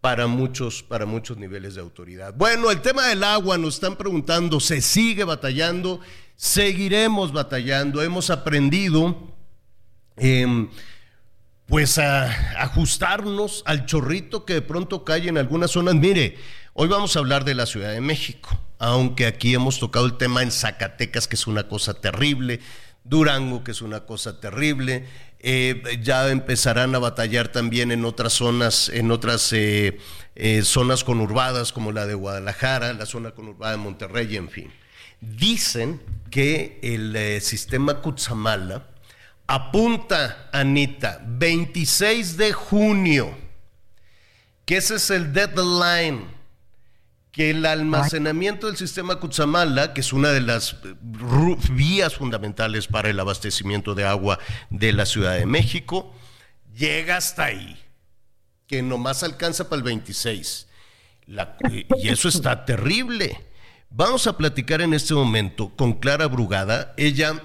para muchos, para muchos niveles de autoridad. Bueno, el tema del agua, nos están preguntando, ¿se sigue batallando? Seguiremos batallando, hemos aprendido em, pues a ajustarnos al chorrito que de pronto cae en algunas zonas. Mire, hoy vamos a hablar de la Ciudad de México, aunque aquí hemos tocado el tema en Zacatecas, que es una cosa terrible. Durango, que es una cosa terrible. Eh, ya empezarán a batallar también en otras zonas, en otras eh, eh, zonas conurbadas como la de Guadalajara, la zona conurbada de Monterrey, en fin. Dicen que el sistema Cutzamala apunta, Anita, 26 de junio, que ese es el deadline que el almacenamiento del sistema Cutzamala, que es una de las eh, vías fundamentales para el abastecimiento de agua de la Ciudad de México, llega hasta ahí, que nomás alcanza para el 26. y eso está terrible. Vamos a platicar en este momento con Clara Brugada. Ella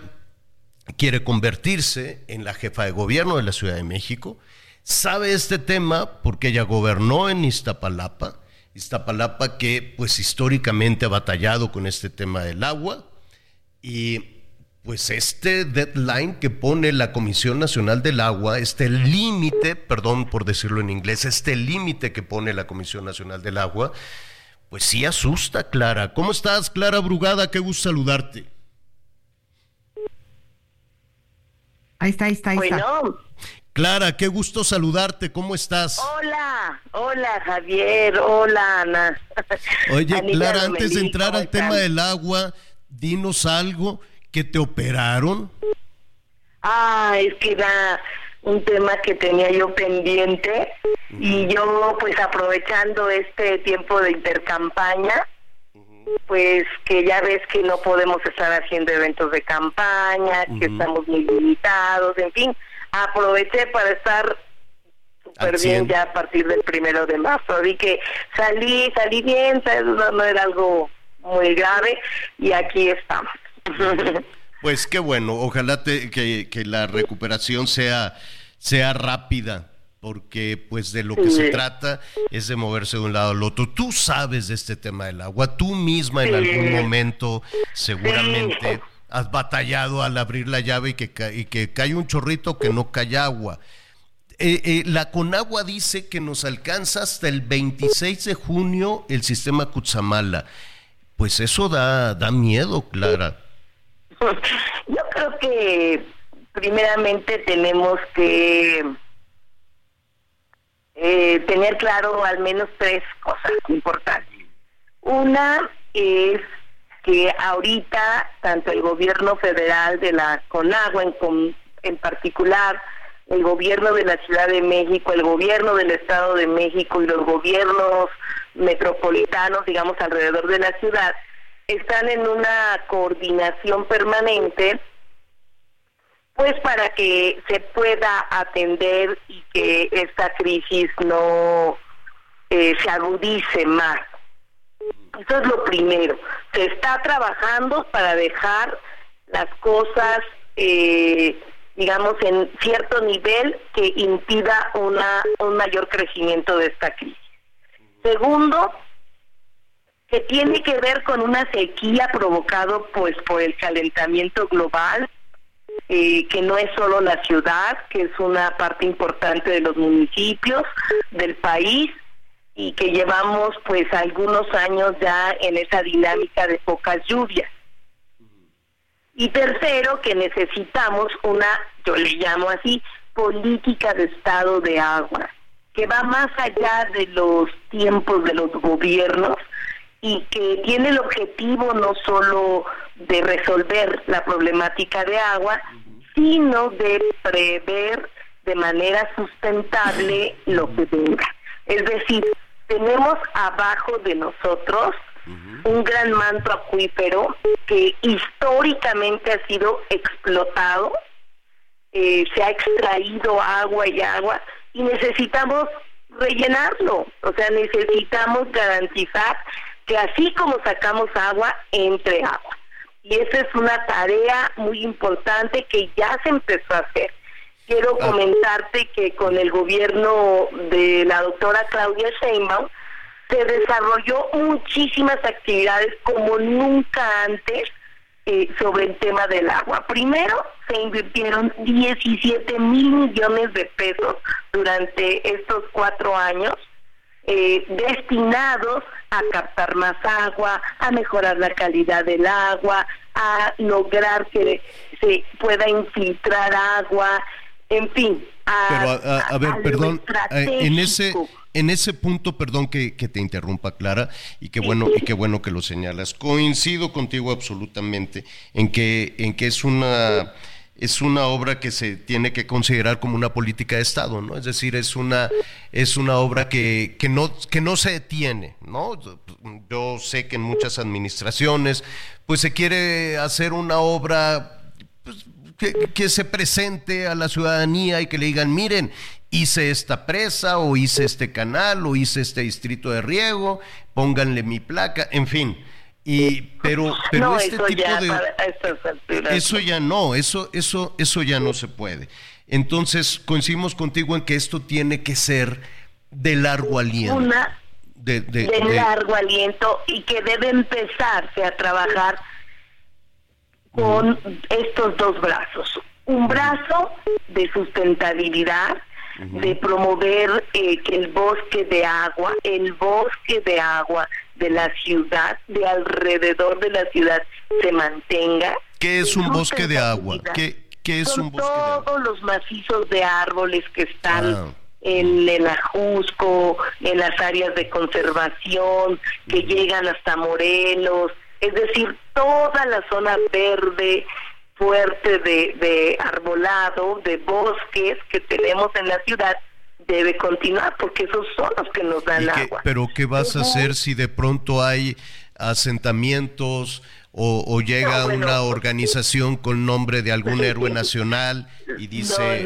quiere convertirse en la jefa de gobierno de la Ciudad de México. Sabe este tema porque ella gobernó en Iztapalapa Iztapalapa que pues históricamente ha batallado con este tema del agua y pues este deadline que pone la Comisión Nacional del Agua, este límite, perdón por decirlo en inglés, este límite que pone la Comisión Nacional del Agua, pues sí asusta, Clara. ¿Cómo estás, Clara Brugada? Qué gusto saludarte. Ahí está, ahí está, ahí está. Clara, qué gusto saludarte, ¿cómo estás? Hola, hola Javier, hola Ana. (laughs) Oye, Clara, antes de entrar al tema del agua, dinos algo, que te operaron? Ah, es que era un tema que tenía yo pendiente y yo pues aprovechando este tiempo de intercampaña, pues que ya ves que no podemos estar haciendo eventos de campaña, que estamos muy limitados, en fin, aproveché para estar súper bien ya a partir del primero de marzo. Así que salí, salí bien, no, no era algo muy grave y aquí estamos. (laughs) Pues qué bueno, ojalá que, que, la recuperación sea, sea rápida, porque pues de lo que se trata es de moverse de un lado al otro. Tú sabes de este tema del agua, tú misma en algún momento seguramente has batallado al abrir la llave y que, y que cae un chorrito que no cae agua. Eh, eh, la Conagua dice que nos alcanza hasta el 26 de junio el sistema Cutzamala. Pues eso da, da miedo, Clara. Yo creo que primeramente tenemos que eh, tener claro al menos tres cosas importantes. Una es que ahorita tanto el gobierno federal de la Conagua en, en particular, el gobierno de la Ciudad de México, el gobierno del Estado de México y los gobiernos metropolitanos, digamos, alrededor de la ciudad, están en una coordinación permanente, pues para que se pueda atender y que esta crisis no eh, se agudice más. Eso es lo primero. Se está trabajando para dejar las cosas, eh, digamos, en cierto nivel que impida una, un mayor crecimiento de esta crisis. Segundo, que tiene que ver con una sequía provocado pues por el calentamiento global, eh, que no es solo la ciudad, que es una parte importante de los municipios del país y que llevamos pues algunos años ya en esa dinámica de pocas lluvias. Y tercero, que necesitamos una, yo le llamo así, política de estado de agua, que va más allá de los tiempos de los gobiernos y que tiene el objetivo no solo de resolver la problemática de agua, sino de prever de manera sustentable lo que venga. Es decir, tenemos abajo de nosotros un gran manto acuífero que históricamente ha sido explotado, eh, se ha extraído agua y agua y necesitamos rellenarlo, o sea, necesitamos garantizar que así como sacamos agua, entre agua. Y esa es una tarea muy importante que ya se empezó a hacer. Quiero ah. comentarte que con el gobierno de la doctora Claudia Sheinbaum se desarrolló muchísimas actividades como nunca antes eh, sobre el tema del agua. Primero, se invirtieron 17 mil millones de pesos durante estos cuatro años eh, destinados a captar más agua, a mejorar la calidad del agua, a lograr que se pueda infiltrar agua, en fin. A, Pero a, ver, perdón, eh, en ese en ese punto, perdón que, te interrumpa, Clara, y qué bueno y qué bueno que lo señalas. Coincido contigo absolutamente en que en que es una es una obra que se tiene que considerar como una política de Estado, ¿no? Es decir, es una, es una obra que, que, no, que no se detiene, ¿no? Yo sé que en muchas administraciones, pues se quiere hacer una obra pues, que, se presente a la ciudadanía y que le digan, miren, hice esta presa o hice este canal o hice este distrito de riego, pónganle mi placa, en fin. Y pero pero este tipo de eso ya no, eso eso eso ya no se puede. Entonces coincidimos contigo en que esto tiene que ser de largo aliento. Una de, de, largo aliento y que debe empezarse a trabajar con estos dos brazos. Un brazo de sustentabilidad, de promover eh, que el bosque de agua, el bosque de agua de la ciudad, de alrededor de la ciudad, se mantenga. ¿Qué es un bosque de agua? ¿Qué, es un bosque de agua? Todos los macizos de árboles que están ah. en el Ajusco, en las áreas de conservación, que llegan hasta Morelos, es decir, toda la zona verde, fuerte de, de arbolado, de bosques que tenemos en la ciudad, debe continuar porque esos son los que nos dan agua. Pero ¿qué vas a hacer si de pronto hay asentamientos o, llega una organización con nombre de algún (laughs) héroe nacional y dice,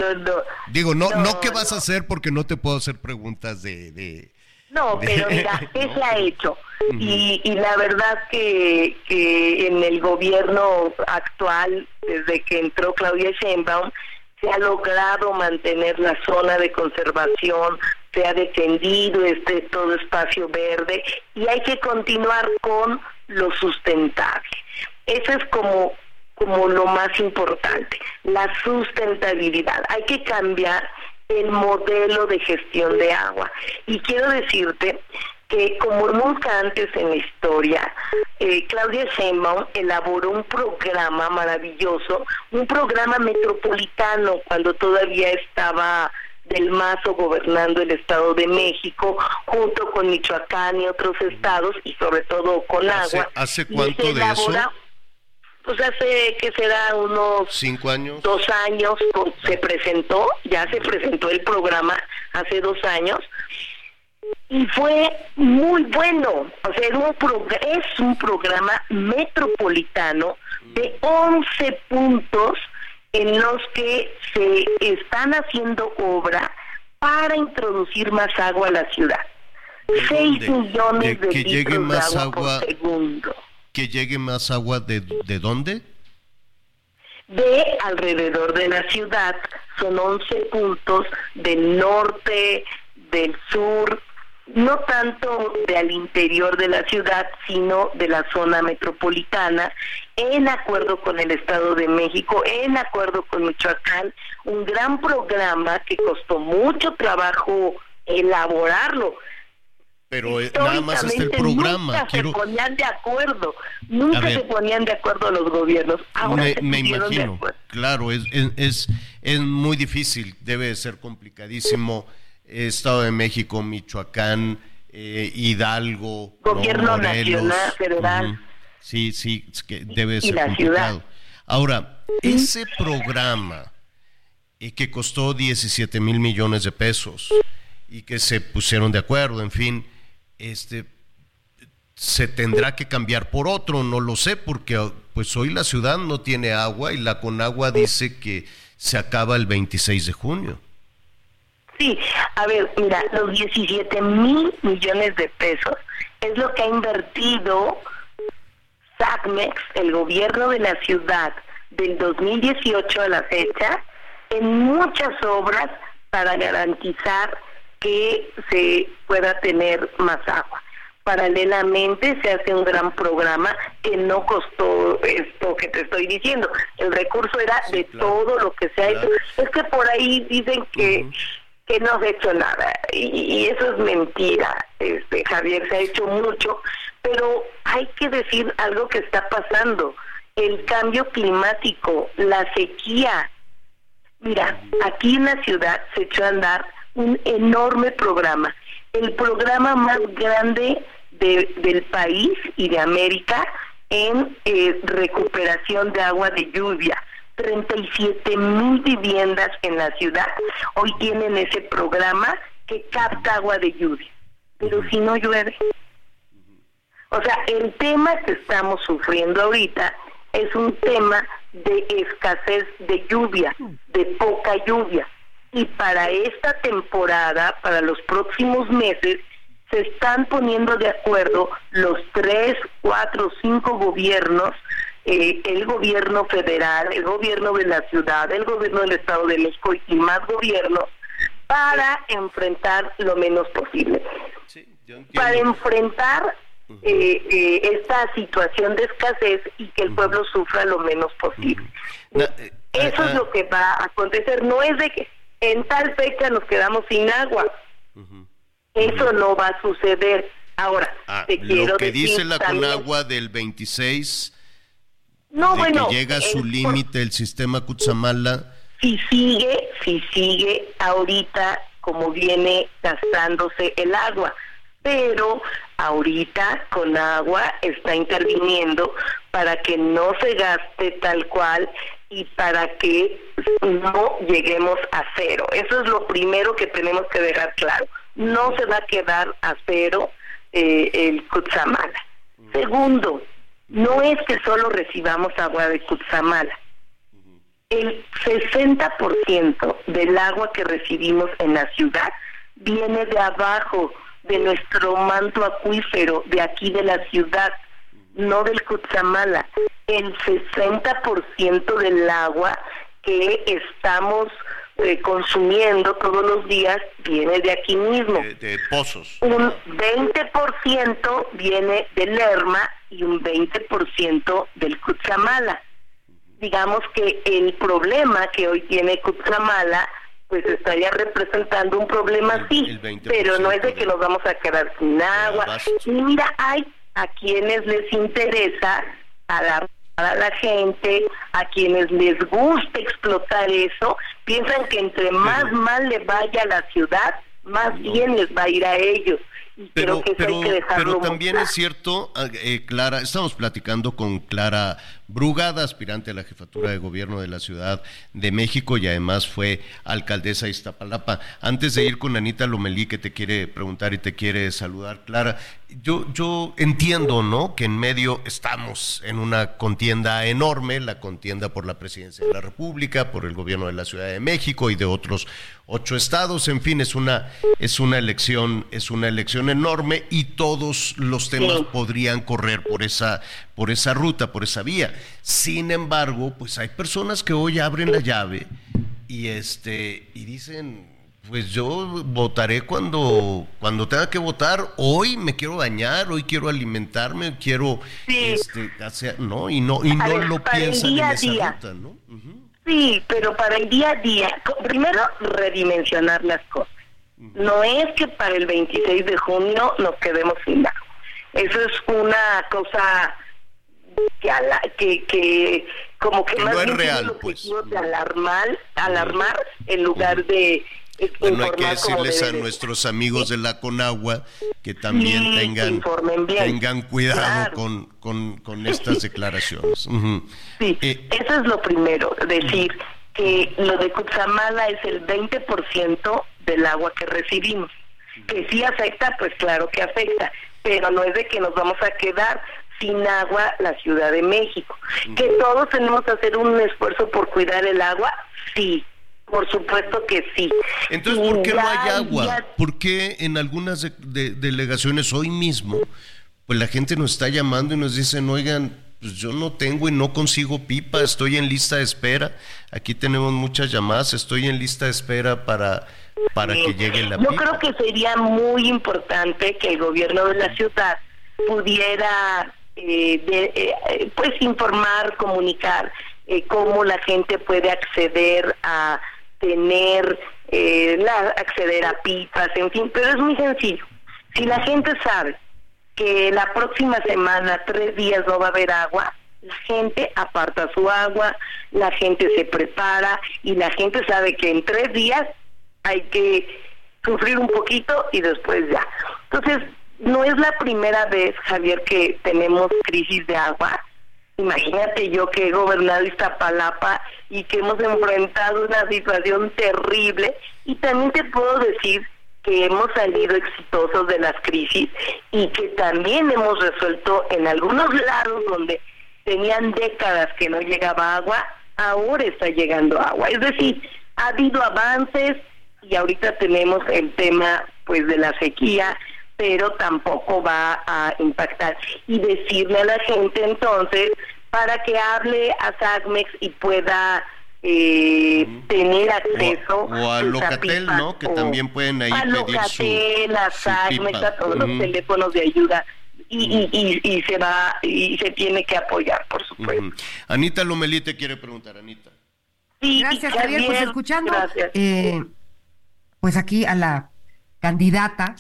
digo, no, no, ¿qué vas a hacer? Porque no te puedo hacer preguntas de... no, (laughs) pero mira, ¿qué se ha hecho? y, y, la verdad que, que en el gobierno actual, desde que entró Claudia Sheinbaum, se ha logrado mantener la zona de conservación, se ha defendido este todo espacio verde y hay que continuar con lo sustentable. Eso es como como lo más importante, la sustentabilidad. Hay que cambiar el modelo de gestión de agua. Y quiero decirte que como nunca antes en la historia, eh, Claudia Sheinbaum elaboró un programa maravilloso, un programa metropolitano cuando todavía estaba del Mazo gobernando el Estado de México, junto con Michoacán y otros estados, y sobre todo con agua. ¿Hace cuánto de eso? Pues hace que será unos cinco años, dos años se presentó, ya se presentó el programa hace dos años y fue muy bueno. O sea, un es un programa metropolitano de 11 puntos en los que se están haciendo obra para introducir más agua a la ciudad. 6 millones de, que litros llegue más de agua, por segundo. ¿Que llegue más agua de, de dónde? De alrededor de la ciudad. Son 11 puntos del norte, del sur, no tanto del interior de la ciudad, sino de la zona metropolitana, en acuerdo con el Estado de México, en acuerdo con Michoacán, un gran programa que costó mucho trabajo elaborarlo. Pero eh, nada más es el programa. Nunca se ponían de acuerdo, nunca se ponían de acuerdo los gobiernos. Ahora me, imagino, claro, es, es, es muy difícil, debe ser complicadísimo Estado de México, Michoacán, eh, Hidalgo, gobierno nacional, federal. Sí, sí, que debe ser complicado. Ahora, ese programa y que costó 17 mil millones de pesos y que se pusieron de acuerdo, en fin, este se tendrá que cambiar por otro, no lo sé, porque pues hoy la ciudad no tiene agua y la Conagua dice que se acaba el 26 de junio. Sí, a ver, mira, los 17 mil millones de pesos es lo que ha invertido SACMEX, el gobierno de la ciudad, del 2018 a la fecha, en muchas obras para garantizar que se pueda tener más agua. Paralelamente se hace un gran programa que no costó esto que te estoy diciendo. El recurso era de todo lo que se ha hecho. Es que por ahí dicen que que no se ha hecho nada. Y, eso es mentira. Este Javier se ha hecho mucho. Pero hay que decir algo que está pasando. El cambio climático la sequía. Mira aquí en la ciudad se echó a andar un enorme programa el programa más grande de, del país y de América en eh, recuperación de agua de lluvia 37 mil viviendas en la ciudad hoy tienen ese programa que capta agua de lluvia. Pero si no llueve. O sea, el tema que estamos sufriendo ahorita es un tema de escasez de lluvia, de poca lluvia. Y para esta temporada, para los próximos meses, se están poniendo de acuerdo los tres, cuatro, cinco gobiernos eh, el gobierno federal, el gobierno de la ciudad, el gobierno del Estado de México y más gobiernos para enfrentar lo menos posible. para enfrentar eh, eh, esta situación de escasez y que el pueblo sufra lo menos posible. Eso es lo que va a acontecer. No es de que en tal fecha nos quedamos sin agua. Eso no va a suceder. Ahora, ah, te quiero lo que dice la Conagua del 26 no, de bueno, que llega a su límite el sistema Cutzamala. Si sigue, si sigue ahorita como viene gastándose el agua, pero ahorita con agua está interviniendo para que no se gaste tal cual y para que no lleguemos a cero. Eso es lo primero que tenemos que dejar claro. No se va a quedar a cero eh, el Cutzamala Segundo, no es que solo recibamos agua de Cutzamala. El 60% del agua que recibimos en la ciudad viene de abajo, de nuestro manto acuífero, de aquí de la ciudad, no del Cutzamala. El 60% del agua que estamos eh, consumiendo todos los días viene de aquí mismo. De, pozos. Un 20% viene del Lerma y un 20% del Cutzamala. Digamos que el problema que hoy tiene Cutzamala pues estaría representando un así, así, pero no es de que nos vamos a quedar sin agua. Y mira, hay a quienes les interesa alarmar a la gente, a quienes les gusta explotar eso, piensan que entre más mal le vaya a la ciudad, más bien les va a ir a ellos. Pero, pero, pero también es cierto, ah, eh, Clara, estamos platicando con Clara Brugada, aspirante a la jefatura de gobierno de la Ciudad de México y además fue alcaldesa de Iztapalapa. Antes de ir con Anita Lomelí, que te quiere preguntar y te quiere saludar, Clara, yo, yo entiendo, ¿no? Que en medio estamos en una contienda enorme, la contienda por la presidencia de la República, por el gobierno de la Ciudad de México y de otros ocho estados. En fin, es una, es una elección, es una elección enorme y todos los temas podrían correr por esa, por esa ruta, por esa vía. Sin embargo, pues hay personas que hoy abren la llave y este, y dicen pues yo votaré cuando, cuando tenga que votar. Hoy me quiero bañar, hoy quiero alimentarme, quiero este, hacer, no, y no, y no lo piensan en esa ruta, ¿no? Sí, pero para el día a día, primero redimensionar las cosas. No es que para el 26 de junio nos quedemos sin agua. Eso es una cosa que, que, que como que, más no es real, pues. de alarmar, alarmar en lugar de bueno, hay que decirles a nuestros amigos de la Conagua que también tengan, tengan cuidado con, con, con, estas (laughs) declaraciones. Sí, eh, eso es lo primero, decir que lo de Cutzamala es el 20% del agua que recibimos. Que sí afecta, pues claro que afecta, pero no es de que nos vamos a quedar sin agua la Ciudad de México. Que todos tenemos que hacer un esfuerzo por cuidar el agua, sí, por supuesto que sí. Entonces, ¿por qué no hay agua? ¿Por qué en algunas delegaciones hoy mismo, pues la gente nos está llamando y nos dicen, oigan, pues yo no tengo y no consigo pipa, estoy en lista de espera. Aquí tenemos muchas llamadas, estoy en lista de espera para, para que llegue la pipa. Yo creo que sería muy importante que el gobierno de la ciudad pudiera eh, eh, pues informar, comunicar eh, cómo la gente puede acceder a tener, eh, la, acceder a pipas, en fin, pero es muy sencillo. Si la gente sabe que la próxima semana, tres días no va a haber agua, la gente aparta su agua, la gente se prepara y la gente sabe que en tres días hay que sufrir un poquito y después ya. Entonces, no es la primera vez, Javier, que tenemos crisis de agua. Imagínate yo que he gobernado Iztapalapa y que hemos enfrentado una situación terrible y también te puedo decir que hemos salido exitosos de las crisis y que también hemos resuelto en algunos lados donde tenían décadas que no llegaba agua, ahora está llegando agua. Es decir, ha habido avances y ahorita tenemos el tema pues de la sequía pero tampoco va a impactar. Y decirle a la gente entonces para que hable a SACMEX y pueda eh, tener acceso o a, Locatel, ¿no? Que también pueden ahí a Locatel, a SACMEX, a todos los teléfonos de ayuda. Y, y, y, se va y se tiene que apoyar, por supuesto. Anita Lomelí te quiere preguntar, Anita. Sí, Gracias, Javier. Pues escuchando, eh, pues aquí a la candidata,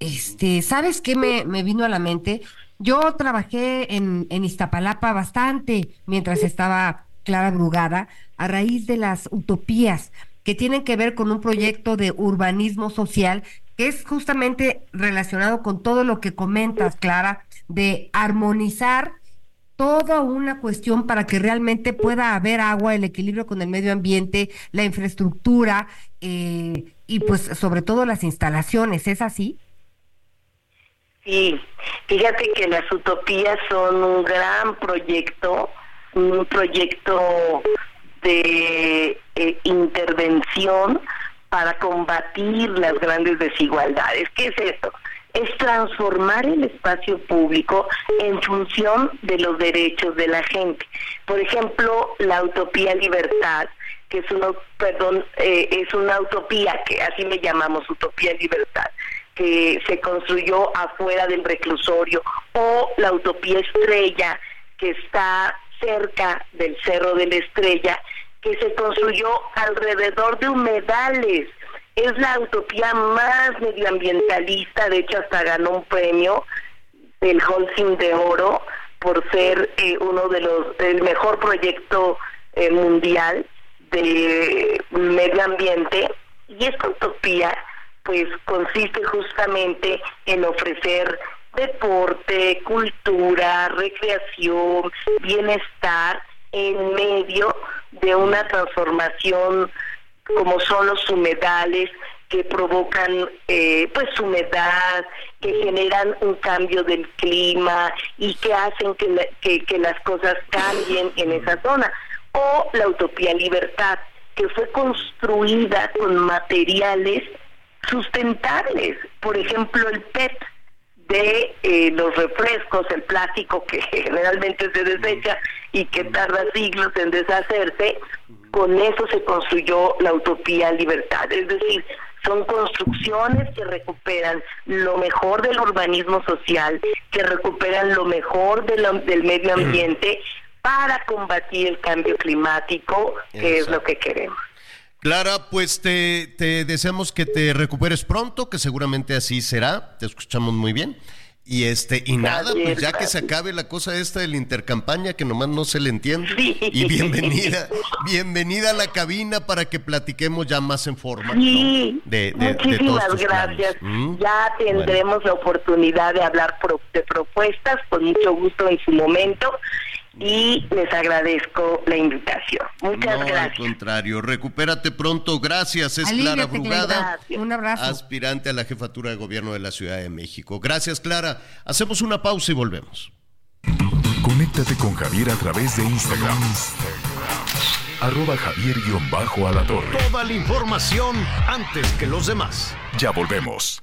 este, ¿sabes qué me, me vino a la mente? Yo trabajé en, en Iztapalapa bastante mientras estaba Clara Brugada a raíz de las utopías que tienen que ver con un proyecto de urbanismo social que es justamente relacionado con todo lo que comentas, Clara, de armonizar toda una cuestión para que realmente pueda haber agua, el equilibrio con el medio ambiente, la infraestructura eh, y pues sobre todo las instalaciones. ¿Es así? Sí, fíjate que las utopías son un gran proyecto, un proyecto de eh, intervención para combatir las grandes desigualdades. ¿Qué es esto? Es transformar el espacio público en función de los derechos de la gente. Por ejemplo, la utopía libertad, que es una, perdón, eh, es una utopía que así le llamamos utopía libertad que se construyó afuera del reclusorio, o la Utopía Estrella, que está cerca del Cerro de la Estrella, que se construyó alrededor de humedales. Es la utopía más medioambientalista, de hecho hasta ganó un premio del Holcim de Oro por ser eh, uno de los, el mejor proyecto eh, mundial de medio ambiente. Y esta utopía pues consiste justamente en ofrecer deporte, cultura, recreación, bienestar en medio de una transformación como son los humedales que provocan eh, pues humedad, que generan un cambio del clima y que hacen que, que las cosas cambien en esa zona. O la utopía libertad, que fue construida con materiales sustentables. Por ejemplo, el PET de eh, los refrescos, el plástico que (laughs) generalmente se desecha y que tarda siglos en deshacerse, con eso se construyó la utopía libertad. Es decir, son construcciones que recuperan lo mejor del urbanismo social, que recuperan lo mejor del medio ambiente para combatir el cambio climático, que es lo que queremos. Clara, pues te, deseamos que te recuperes pronto, que seguramente así será. Te escuchamos muy bien. Y este, y nada, pues ya que se acabe la cosa esta de la intercampaña que nomás no se le entiende. Y bienvenida, bienvenida a la cabina para que platiquemos ya más en forma. Sí, de, muchísimas gracias. ¿Mm? Ya tendremos la oportunidad de hablar de propuestas con mucho gusto en su momento y les agradezco la invitación. Muchas gracias. Al contrario, recupérate pronto. Gracias. Es Clara Brugada, un abrazo. aspirante a la jefatura de gobierno de la Ciudad de México. Gracias, Clara. Hacemos una pausa y volvemos. Conéctate con Javier a través de Instagram. Arroba javier torre. Toda la información antes que los demás. Ya volvemos.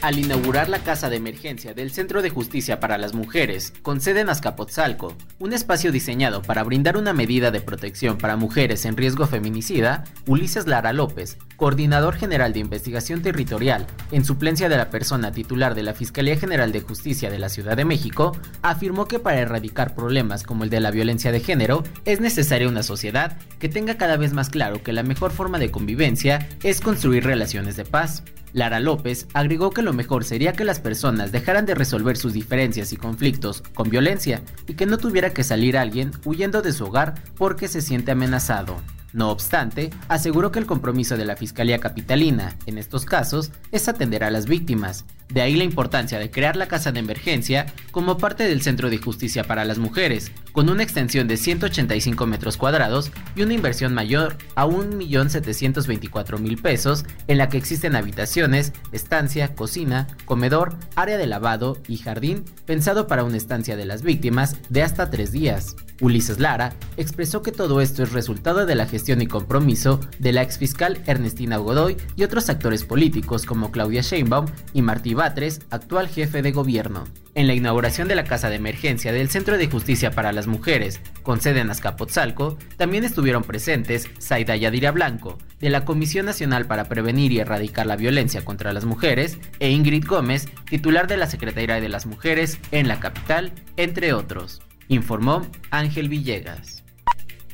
Al inaugurar la Casa de Emergencia del Centro de Justicia para las Mujeres, con sede en Azcapotzalco, un espacio diseñado para brindar una medida de protección para mujeres en riesgo feminicida, Ulises Lara López, coordinador general de investigación territorial, en suplencia de la persona titular de la Fiscalía General de Justicia de la Ciudad de México, afirmó que para erradicar problemas como el de la violencia de género, es necesaria una sociedad que tenga cada vez más claro que la mejor forma de convivencia es construir relaciones de paz. Lara López agregó que lo mejor sería que las personas dejaran de resolver sus diferencias y conflictos con violencia y que no tuviera que salir alguien huyendo de su hogar porque se siente amenazado. No obstante, aseguró que el compromiso de la Fiscalía Capitalina, en estos casos, es atender a las víctimas. De ahí la importancia de crear la Casa de Emergencia como parte del Centro de Justicia para las Mujeres, con una extensión de 185 metros cuadrados y una inversión mayor a 1.724.000 pesos, en la que existen habitaciones, estancia, cocina, comedor, área de lavado y jardín, pensado para una estancia de las víctimas de hasta tres días. Ulises Lara expresó que todo esto es resultado de la gestión y compromiso de la exfiscal Ernestina Godoy y otros actores políticos como Claudia Sheinbaum y Martí Batres, actual jefe de gobierno. En la inauguración de la Casa de Emergencia del Centro de Justicia para las Mujeres, con sede en Azcapotzalco, también estuvieron presentes Zaida Yadira Blanco, de la Comisión Nacional para Prevenir y Erradicar la Violencia contra las Mujeres, e Ingrid Gómez, titular de la Secretaría de las Mujeres en la capital, entre otros informó Ángel Villegas.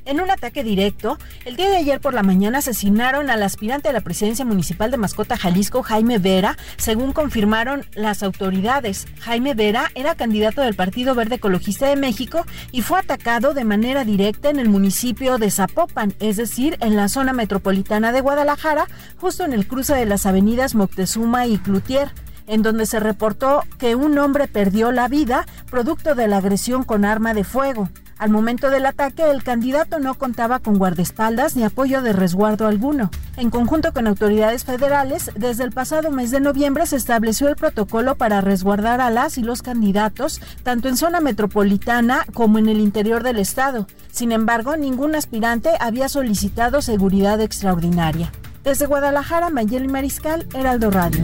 En un ataque directo, el día de ayer por la mañana asesinaron al aspirante a la presidencia municipal de Mascota Jalisco, Jaime Vera, según confirmaron las autoridades. Jaime Vera era candidato del Partido Verde Ecologista de México y fue atacado de manera directa en el municipio de Zapopan, es decir, en la zona metropolitana de Guadalajara, justo en el cruce de las avenidas Moctezuma y Cloutier en donde se reportó que un hombre perdió la vida producto de la agresión con arma de fuego. Al momento del ataque, el candidato no contaba con guardaespaldas ni apoyo de resguardo alguno. En conjunto con autoridades federales, desde el pasado mes de noviembre se estableció el protocolo para resguardar a las y los candidatos, tanto en zona metropolitana como en el interior del estado. Sin embargo, ningún aspirante había solicitado seguridad extraordinaria. Desde Guadalajara, Mayeli Mariscal, Heraldo Radio.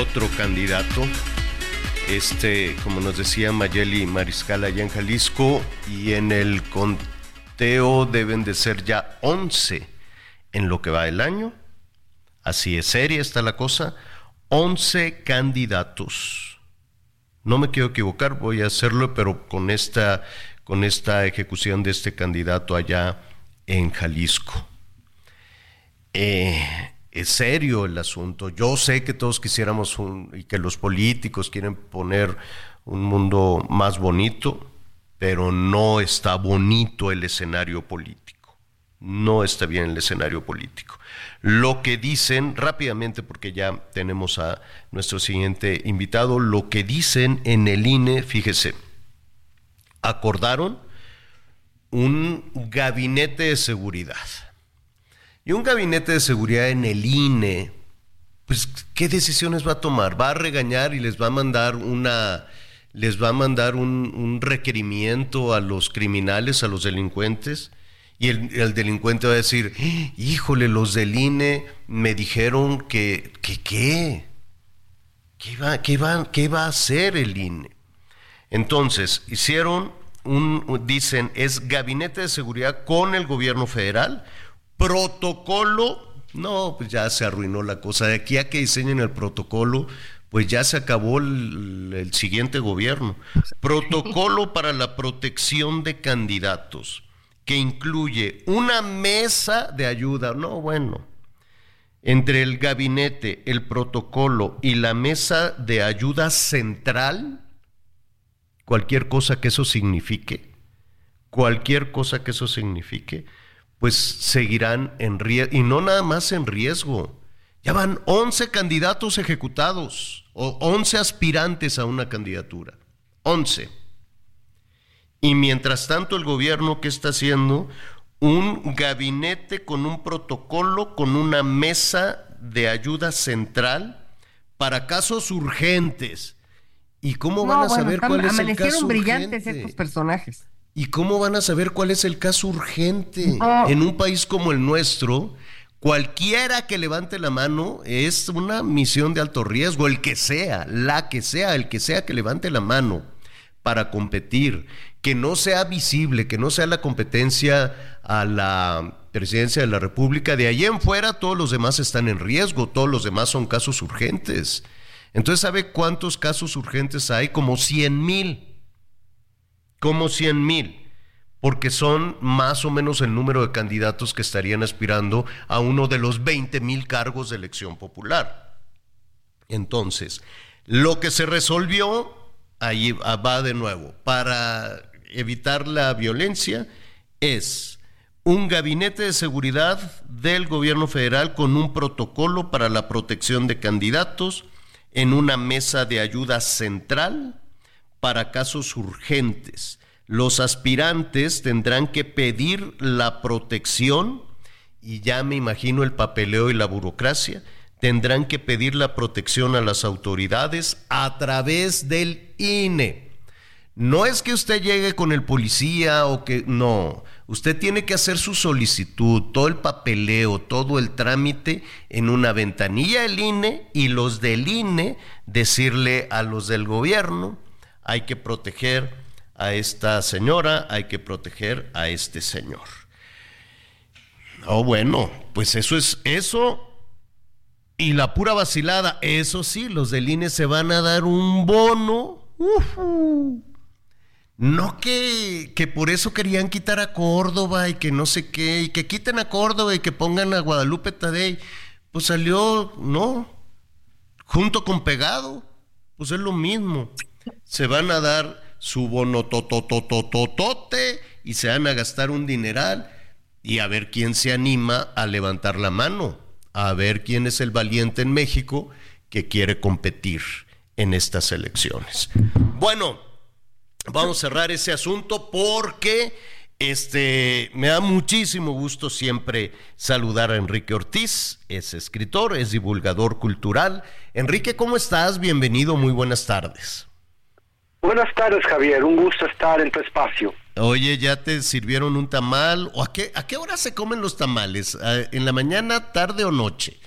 Otro candidato este, como nos decía Mayeli Mariscal allá en Jalisco, y en el conteo deben de ser ya 11 en lo que va el año. Así es seria está la cosa. 11 candidatos. No me quiero equivocar, voy a hacerlo, pero con esta, con esta ejecución de este candidato allá en Jalisco. Eh, es serio el asunto. Yo sé que todos quisiéramos y que los políticos quieren poner un mundo más bonito, pero no está bonito el escenario político. No está bien el escenario político. Lo que dicen, rápidamente, porque ya tenemos a nuestro siguiente invitado, lo que dicen en el INE, fíjese, acordaron un gabinete de seguridad y un gabinete de seguridad en el INE, pues, ¿qué decisiones va a tomar? ¿Va a regañar y les va a mandar una, les va a mandar un, requerimiento a los criminales, a los delincuentes? Y el, delincuente va a decir, híjole, los del INE me dijeron que, que qué, ¿qué va, qué, va, qué va a hacer el INE? Entonces, hicieron un, dicen, es gabinete de seguridad con el gobierno federal, Protocolo, no, pues ya se arruinó la cosa. De aquí a que diseñen el protocolo, pues ya se acabó el, siguiente gobierno. Protocolo (laughs) para la protección de candidatos, que incluye una mesa de ayuda. No, bueno, entre el gabinete, el protocolo y la mesa de ayuda central, cualquier cosa que eso signifique, cualquier cosa que eso signifique, pues seguirán en riesgo, y no nada más en riesgo. Ya van 11 candidatos ejecutados o 11 aspirantes a una candidatura. 11. Y mientras tanto el gobierno, ¿qué está haciendo? Un gabinete con un protocolo, con una mesa de ayuda central para casos urgentes. ¿Y cómo van a saber cuál es el caso brillantes estos personajes. ¿Y cómo van a saber cuál es el caso urgente? En un país como el nuestro, cualquiera que levante la mano es una misión de alto riesgo, el que sea, la que sea, el que sea que levante la mano para competir, que no sea visible, que no sea la competencia a la presidencia de la República, de allí en fuera todos los demás están en riesgo, todos los demás son casos urgentes. Entonces, ¿sabe cuántos casos urgentes hay? Como 100 mil como 100 mil, porque son más o menos el número de candidatos que estarían aspirando a uno de los 20 mil cargos de elección popular. Entonces, lo que se resolvió, ahí va de nuevo, para evitar la violencia, es un gabinete de seguridad del gobierno federal con un protocolo para la protección de candidatos en una mesa de ayuda central para casos urgentes. Los aspirantes tendrán que pedir la protección, y ya me imagino el papeleo y la burocracia, tendrán que pedir la protección a las autoridades a través del INE. No es que usted llegue con el policía o que no, usted tiene que hacer su solicitud, todo el papeleo, todo el trámite en una ventanilla del INE y los del INE decirle a los del gobierno, hay que proteger a esta señora, hay que proteger a este señor. Oh, bueno, pues eso es eso. Y la pura vacilada, eso sí, los del INE se van a dar un bono. No que, que por eso querían quitar a Córdoba y que no sé qué, y que quiten a Córdoba y que pongan a Guadalupe Tadei. Pues salió, no, junto con pegado, pues es lo mismo se van a dar su bono tototototote y se van a gastar un dineral y a ver quién se anima a levantar la mano, a ver quién es el valiente en México que quiere competir en estas elecciones. Bueno, vamos a cerrar ese asunto porque este, me da muchísimo gusto siempre saludar a Enrique Ortiz, es escritor, es divulgador cultural. Enrique, ¿cómo estás? Bienvenido, muy buenas tardes. Buenas tardes, Javier, un gusto estar en tu espacio. Oye, ¿ya te sirvieron un tamal? ¿O a qué, a qué hora se comen los tamales? ¿En la mañana, tarde o noche?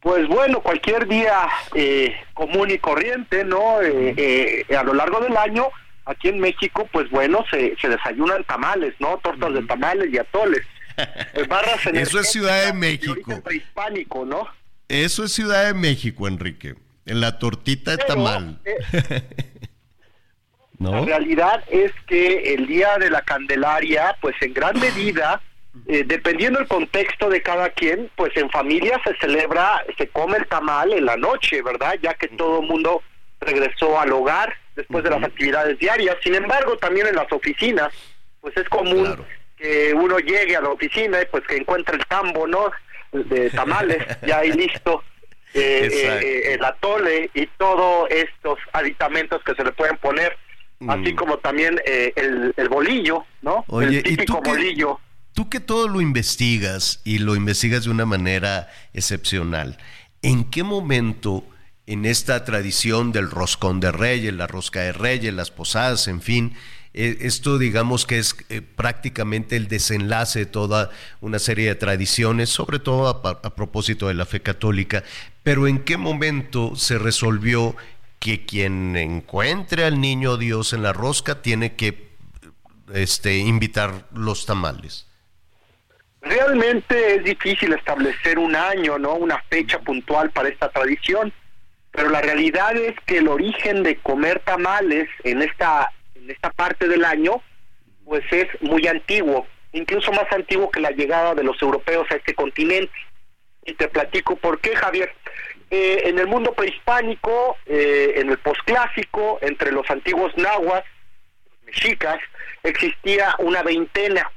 Pues bueno, cualquier día eh, común y corriente, ¿no? Eh, eh, a lo largo del año aquí en México, pues bueno, se, se desayunan tamales, ¿no? Tortas de tamales y atoles. (laughs) Barras Eso es Ciudad de México. Prehispánico, ¿no? Eso es Ciudad de México, Enrique. En la tortita de tamal. (laughs) ¿No? La realidad es que el día de la Candelaria, pues en gran medida, (clears throat) eh, dependiendo del contexto de cada quien, pues en familia se celebra, se come el tamal en la noche, ¿verdad? Ya que todo el mundo regresó al hogar después de las actividades diarias. Sin embargo, también en las oficinas, pues es común que uno llegue a la oficina y pues que encuentre el tambo, ¿no? De (laughs) tamales, ya ahí listo. Eh, eh, eh, el atole y todos estos aditamentos que se le pueden poner, así mm. como también el, bolillo, ¿no? el típico bolillo. tú que todo lo investigas y lo investigas de una manera excepcional, ¿en qué momento en esta tradición del roscón de reyes, la rosca de reyes, las posadas, en fin. Eh, esto digamos que es eh, prácticamente el desenlace de toda una serie de tradiciones, sobre todo a, propósito de la fe católica. Pero ¿en qué momento se resolvió que quien encuentre al niño Dios en la rosca tiene que este, invitar los tamales? Realmente es difícil establecer un año, ¿no? Una fecha puntual para esta tradición pero la realidad es que el origen de comer tamales en esta en esta parte del año pues es muy antiguo, incluso más antiguo que la llegada de los europeos a este continente. Y te platico por qué, Javier. Eh, en el mundo prehispánico, eh, en el posclásico, entre los antiguos nahuas, mexicas, existía una veintena.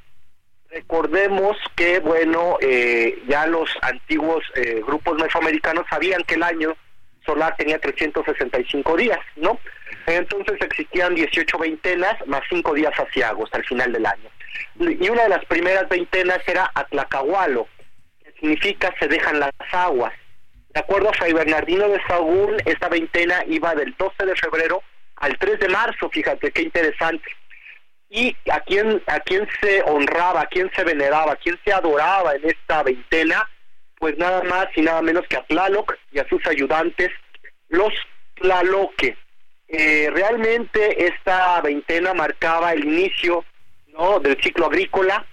Recordemos que, bueno, eh, ya los antiguos grupos mesoamericanos sabían que el año solar tenía 365 días, ¿no? Entonces existían 18 veintenas más 5 días asiagos al final del año. Y una de las primeras veintenas era Atlacahualo, que significa se dejan las aguas. De acuerdo a Fray Bernardino de Sagún, esta veintena iba del 12 de febrero al 3 de marzo, fíjate qué interesante. Y a quién, a quién se honraba, a quién se veneraba, a quién se adoraba en esta veintena, pues nada más y nada menos que a Tlaloc y a sus ayudantes, los Tlaloque. Eh, realmente esta veintena marcaba el inicio ¿no? del ciclo agrícola,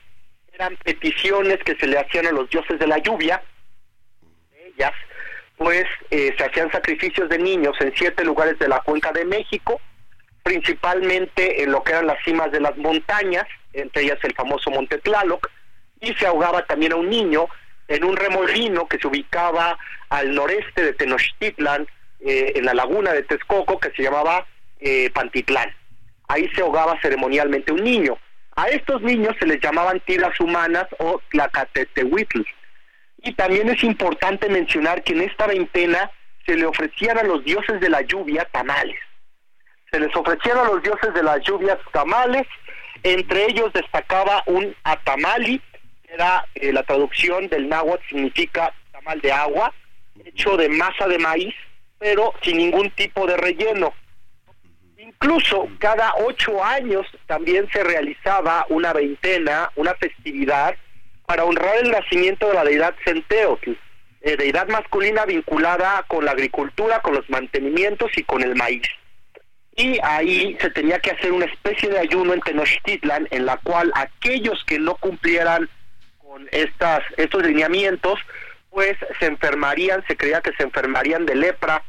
eran peticiones que se le hacían a los dioses de la lluvia, ellas, pues eh, se hacían sacrificios de niños en siete lugares de la cuenca de México, principalmente en lo que eran las cimas de las montañas, entre ellas el famoso Monte Tlaloc, y se ahogaba también a un niño en un remolino que se ubicaba al noreste de Tenochtitlan, eh, en la laguna de Texcoco, que se llamaba eh, Pantitlán. Ahí se ahogaba ceremonialmente un niño. A estos niños se les llamaban tiras humanas o tlacatetehuitl. Y también es importante mencionar que en esta veintena se le ofrecían a los dioses de la lluvia tamales. Se les ofrecían a los dioses de las lluvias tamales, entre ellos destacaba un atamali, era eh, la traducción del náhuatl significa tamal de agua, hecho de masa de maíz, pero sin ningún tipo de relleno. Incluso cada ocho años también se realizaba una veintena, una festividad para honrar el nacimiento de la deidad Centeotl, eh, deidad masculina vinculada con la agricultura, con los mantenimientos y con el maíz. Y ahí se tenía que hacer una especie de ayuno en Tenochtitlan en la cual aquellos que no cumplieran estas, estos lineamientos, pues se enfermarían, se creía que se enfermarían de lepra,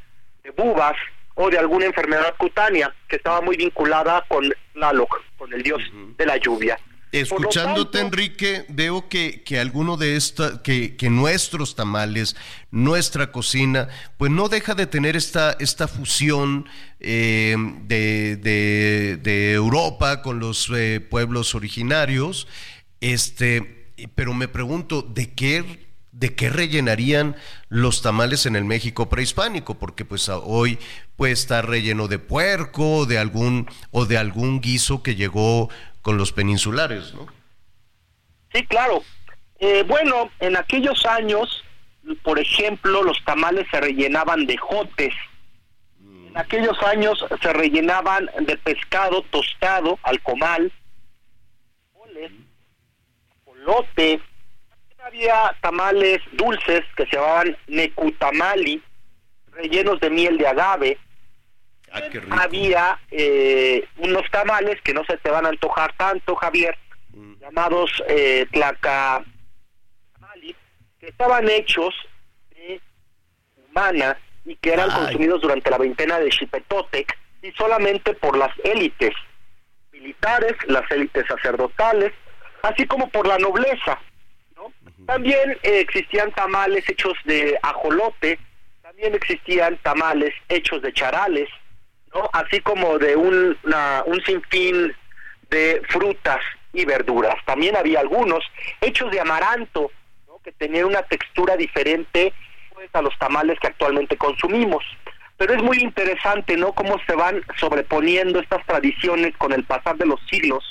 de bubas o de alguna enfermedad cutánea que estaba muy vinculada con Tlaloc, con el dios de la lluvia. Escuchándote, Enrique, veo que, que alguno de estas, que, que, nuestros tamales, nuestra cocina, pues no deja de tener esta, esta fusión eh, de, de, Europa con los eh, pueblos originarios. Este, pero me pregunto, ¿de qué, de qué rellenarían los tamales en el México prehispánico, porque pues hoy puede estar relleno de puerco, de algún o de algún guiso que llegó con los peninsulares, ¿no? Sí, claro. Eh, bueno, en aquellos años, por ejemplo, los tamales se rellenaban de jotes. En aquellos años se rellenaban de pescado tostado al comal, lote, había tamales dulces que se llamaban necutamali, rellenos de miel de agave. Ah, había eh, unos tamales que no se te van a antojar tanto, Javier, Mm. llamados eh, tlaca que estaban hechos de humana y que eran Ay. consumidos durante la veintena de Xipetotec y solamente por las élites militares, las élites sacerdotales, así como por la nobleza. ¿no? También eh, existían tamales hechos de ajolote, también existían tamales hechos de charales, así como de un, una- un sinfín de frutas y verduras. También había algunos hechos de amaranto, que tenían una textura diferente pues, a los tamales que actualmente consumimos. Pero es muy interesante, ¿no? Cómo se van sobreponiendo estas tradiciones con el pasar de los siglos,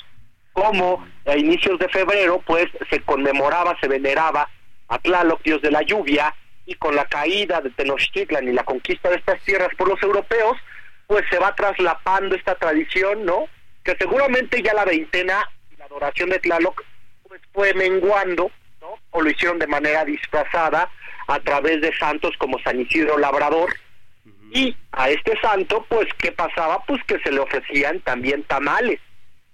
como a inicios de febrero, pues se conmemoraba, se veneraba a Tlaloc, dios de la lluvia, y con la caída de Tenochtitlan y la conquista de estas tierras por los europeos, pues se va traslapando esta tradición, ¿no? Que seguramente ya la veintena y la adoración de Tlaloc pues fue menguando, ¿no? O lo hicieron de manera disfrazada a través de santos como San Isidro Labrador. Y a este santo, pues, ¿qué pasaba? Pues que se le ofrecían también tamales.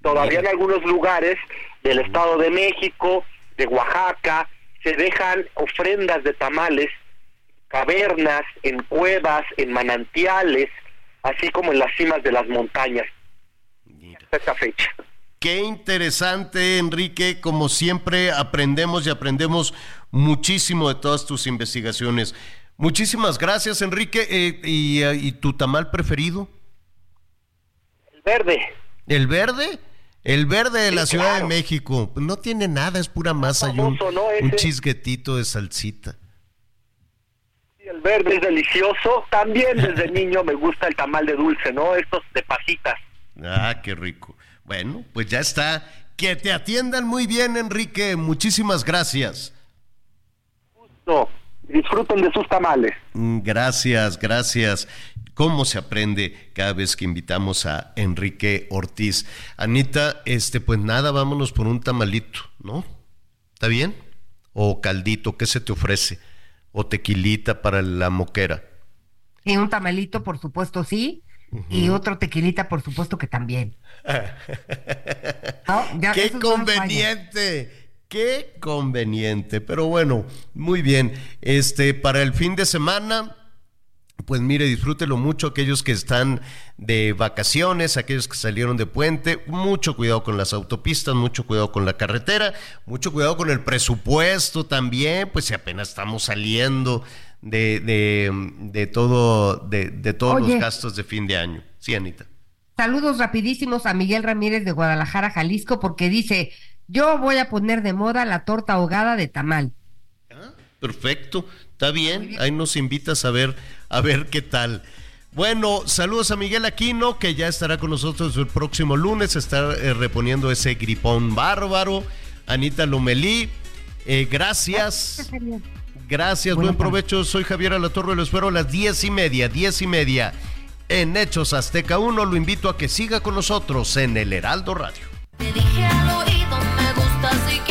Todavía en algunos lugares del Estado de México, de Oaxaca, se dejan ofrendas de tamales, cavernas, en cuevas, en manantiales, así como en las cimas de las montañas. Hasta esta fecha. Qué interesante, Enrique. Como siempre, aprendemos y aprendemos muchísimo de todas tus investigaciones. Muchísimas gracias, Enrique. Eh, y, eh, ¿Y tu tamal preferido? El verde. ¿El verde? El verde de Sí, la Ciudad claro. de México. No tiene nada, es pura masa y un, ¿no? un chisguetito de salsita. El verde es delicioso. También desde (laughs) niño me gusta el tamal de dulce, ¿no? Estos de pasitas. Ah, qué rico. Bueno, pues ya está. Que te atiendan muy bien, Enrique. Muchísimas gracias. No, disfruten de sus tamales. Mm, Gracias, gracias. ¿Cómo se aprende cada vez que invitamos a Enrique Ortiz? Anita, este, pues nada, vámonos por un tamalito, ¿no? ¿Está bien? O caldito, ¿qué se te ofrece? O tequilita para la moquera. Y un tamalito, por supuesto, sí. Y otro tequilita, por supuesto que también. (laughs) Ya, ¡Qué conveniente! ¡Qué conveniente! Pero bueno, muy bien. Este, para el fin de semana, pues mire, disfrútelo mucho aquellos que están de vacaciones, aquellos que salieron de puente, mucho cuidado con las autopistas, mucho cuidado con la carretera, mucho cuidado con el presupuesto también, pues si apenas estamos saliendo de, de, de todo, de, de todos Oye. los gastos de fin de año. Sí, Anita. Saludos rapidísimos a Miguel Ramírez de Guadalajara, Jalisco, porque dice, yo voy a poner de moda la torta ahogada de tamal. Perfecto, está bien. Ahí nos invitas a ver, a ver qué tal. Bueno, saludos a Miguel Aquino, que ya estará con nosotros el próximo lunes, está eh, reponiendo ese gripón bárbaro. Anita Lomelí, eh, gracias. Gracias, buen provecho. Soy Javier Alatorre, lo espero a las diez y media, diez y media. En Hechos Azteca 1, lo invito a que siga con nosotros en el Heraldo Radio. Te dije al oído, me gusta quiero que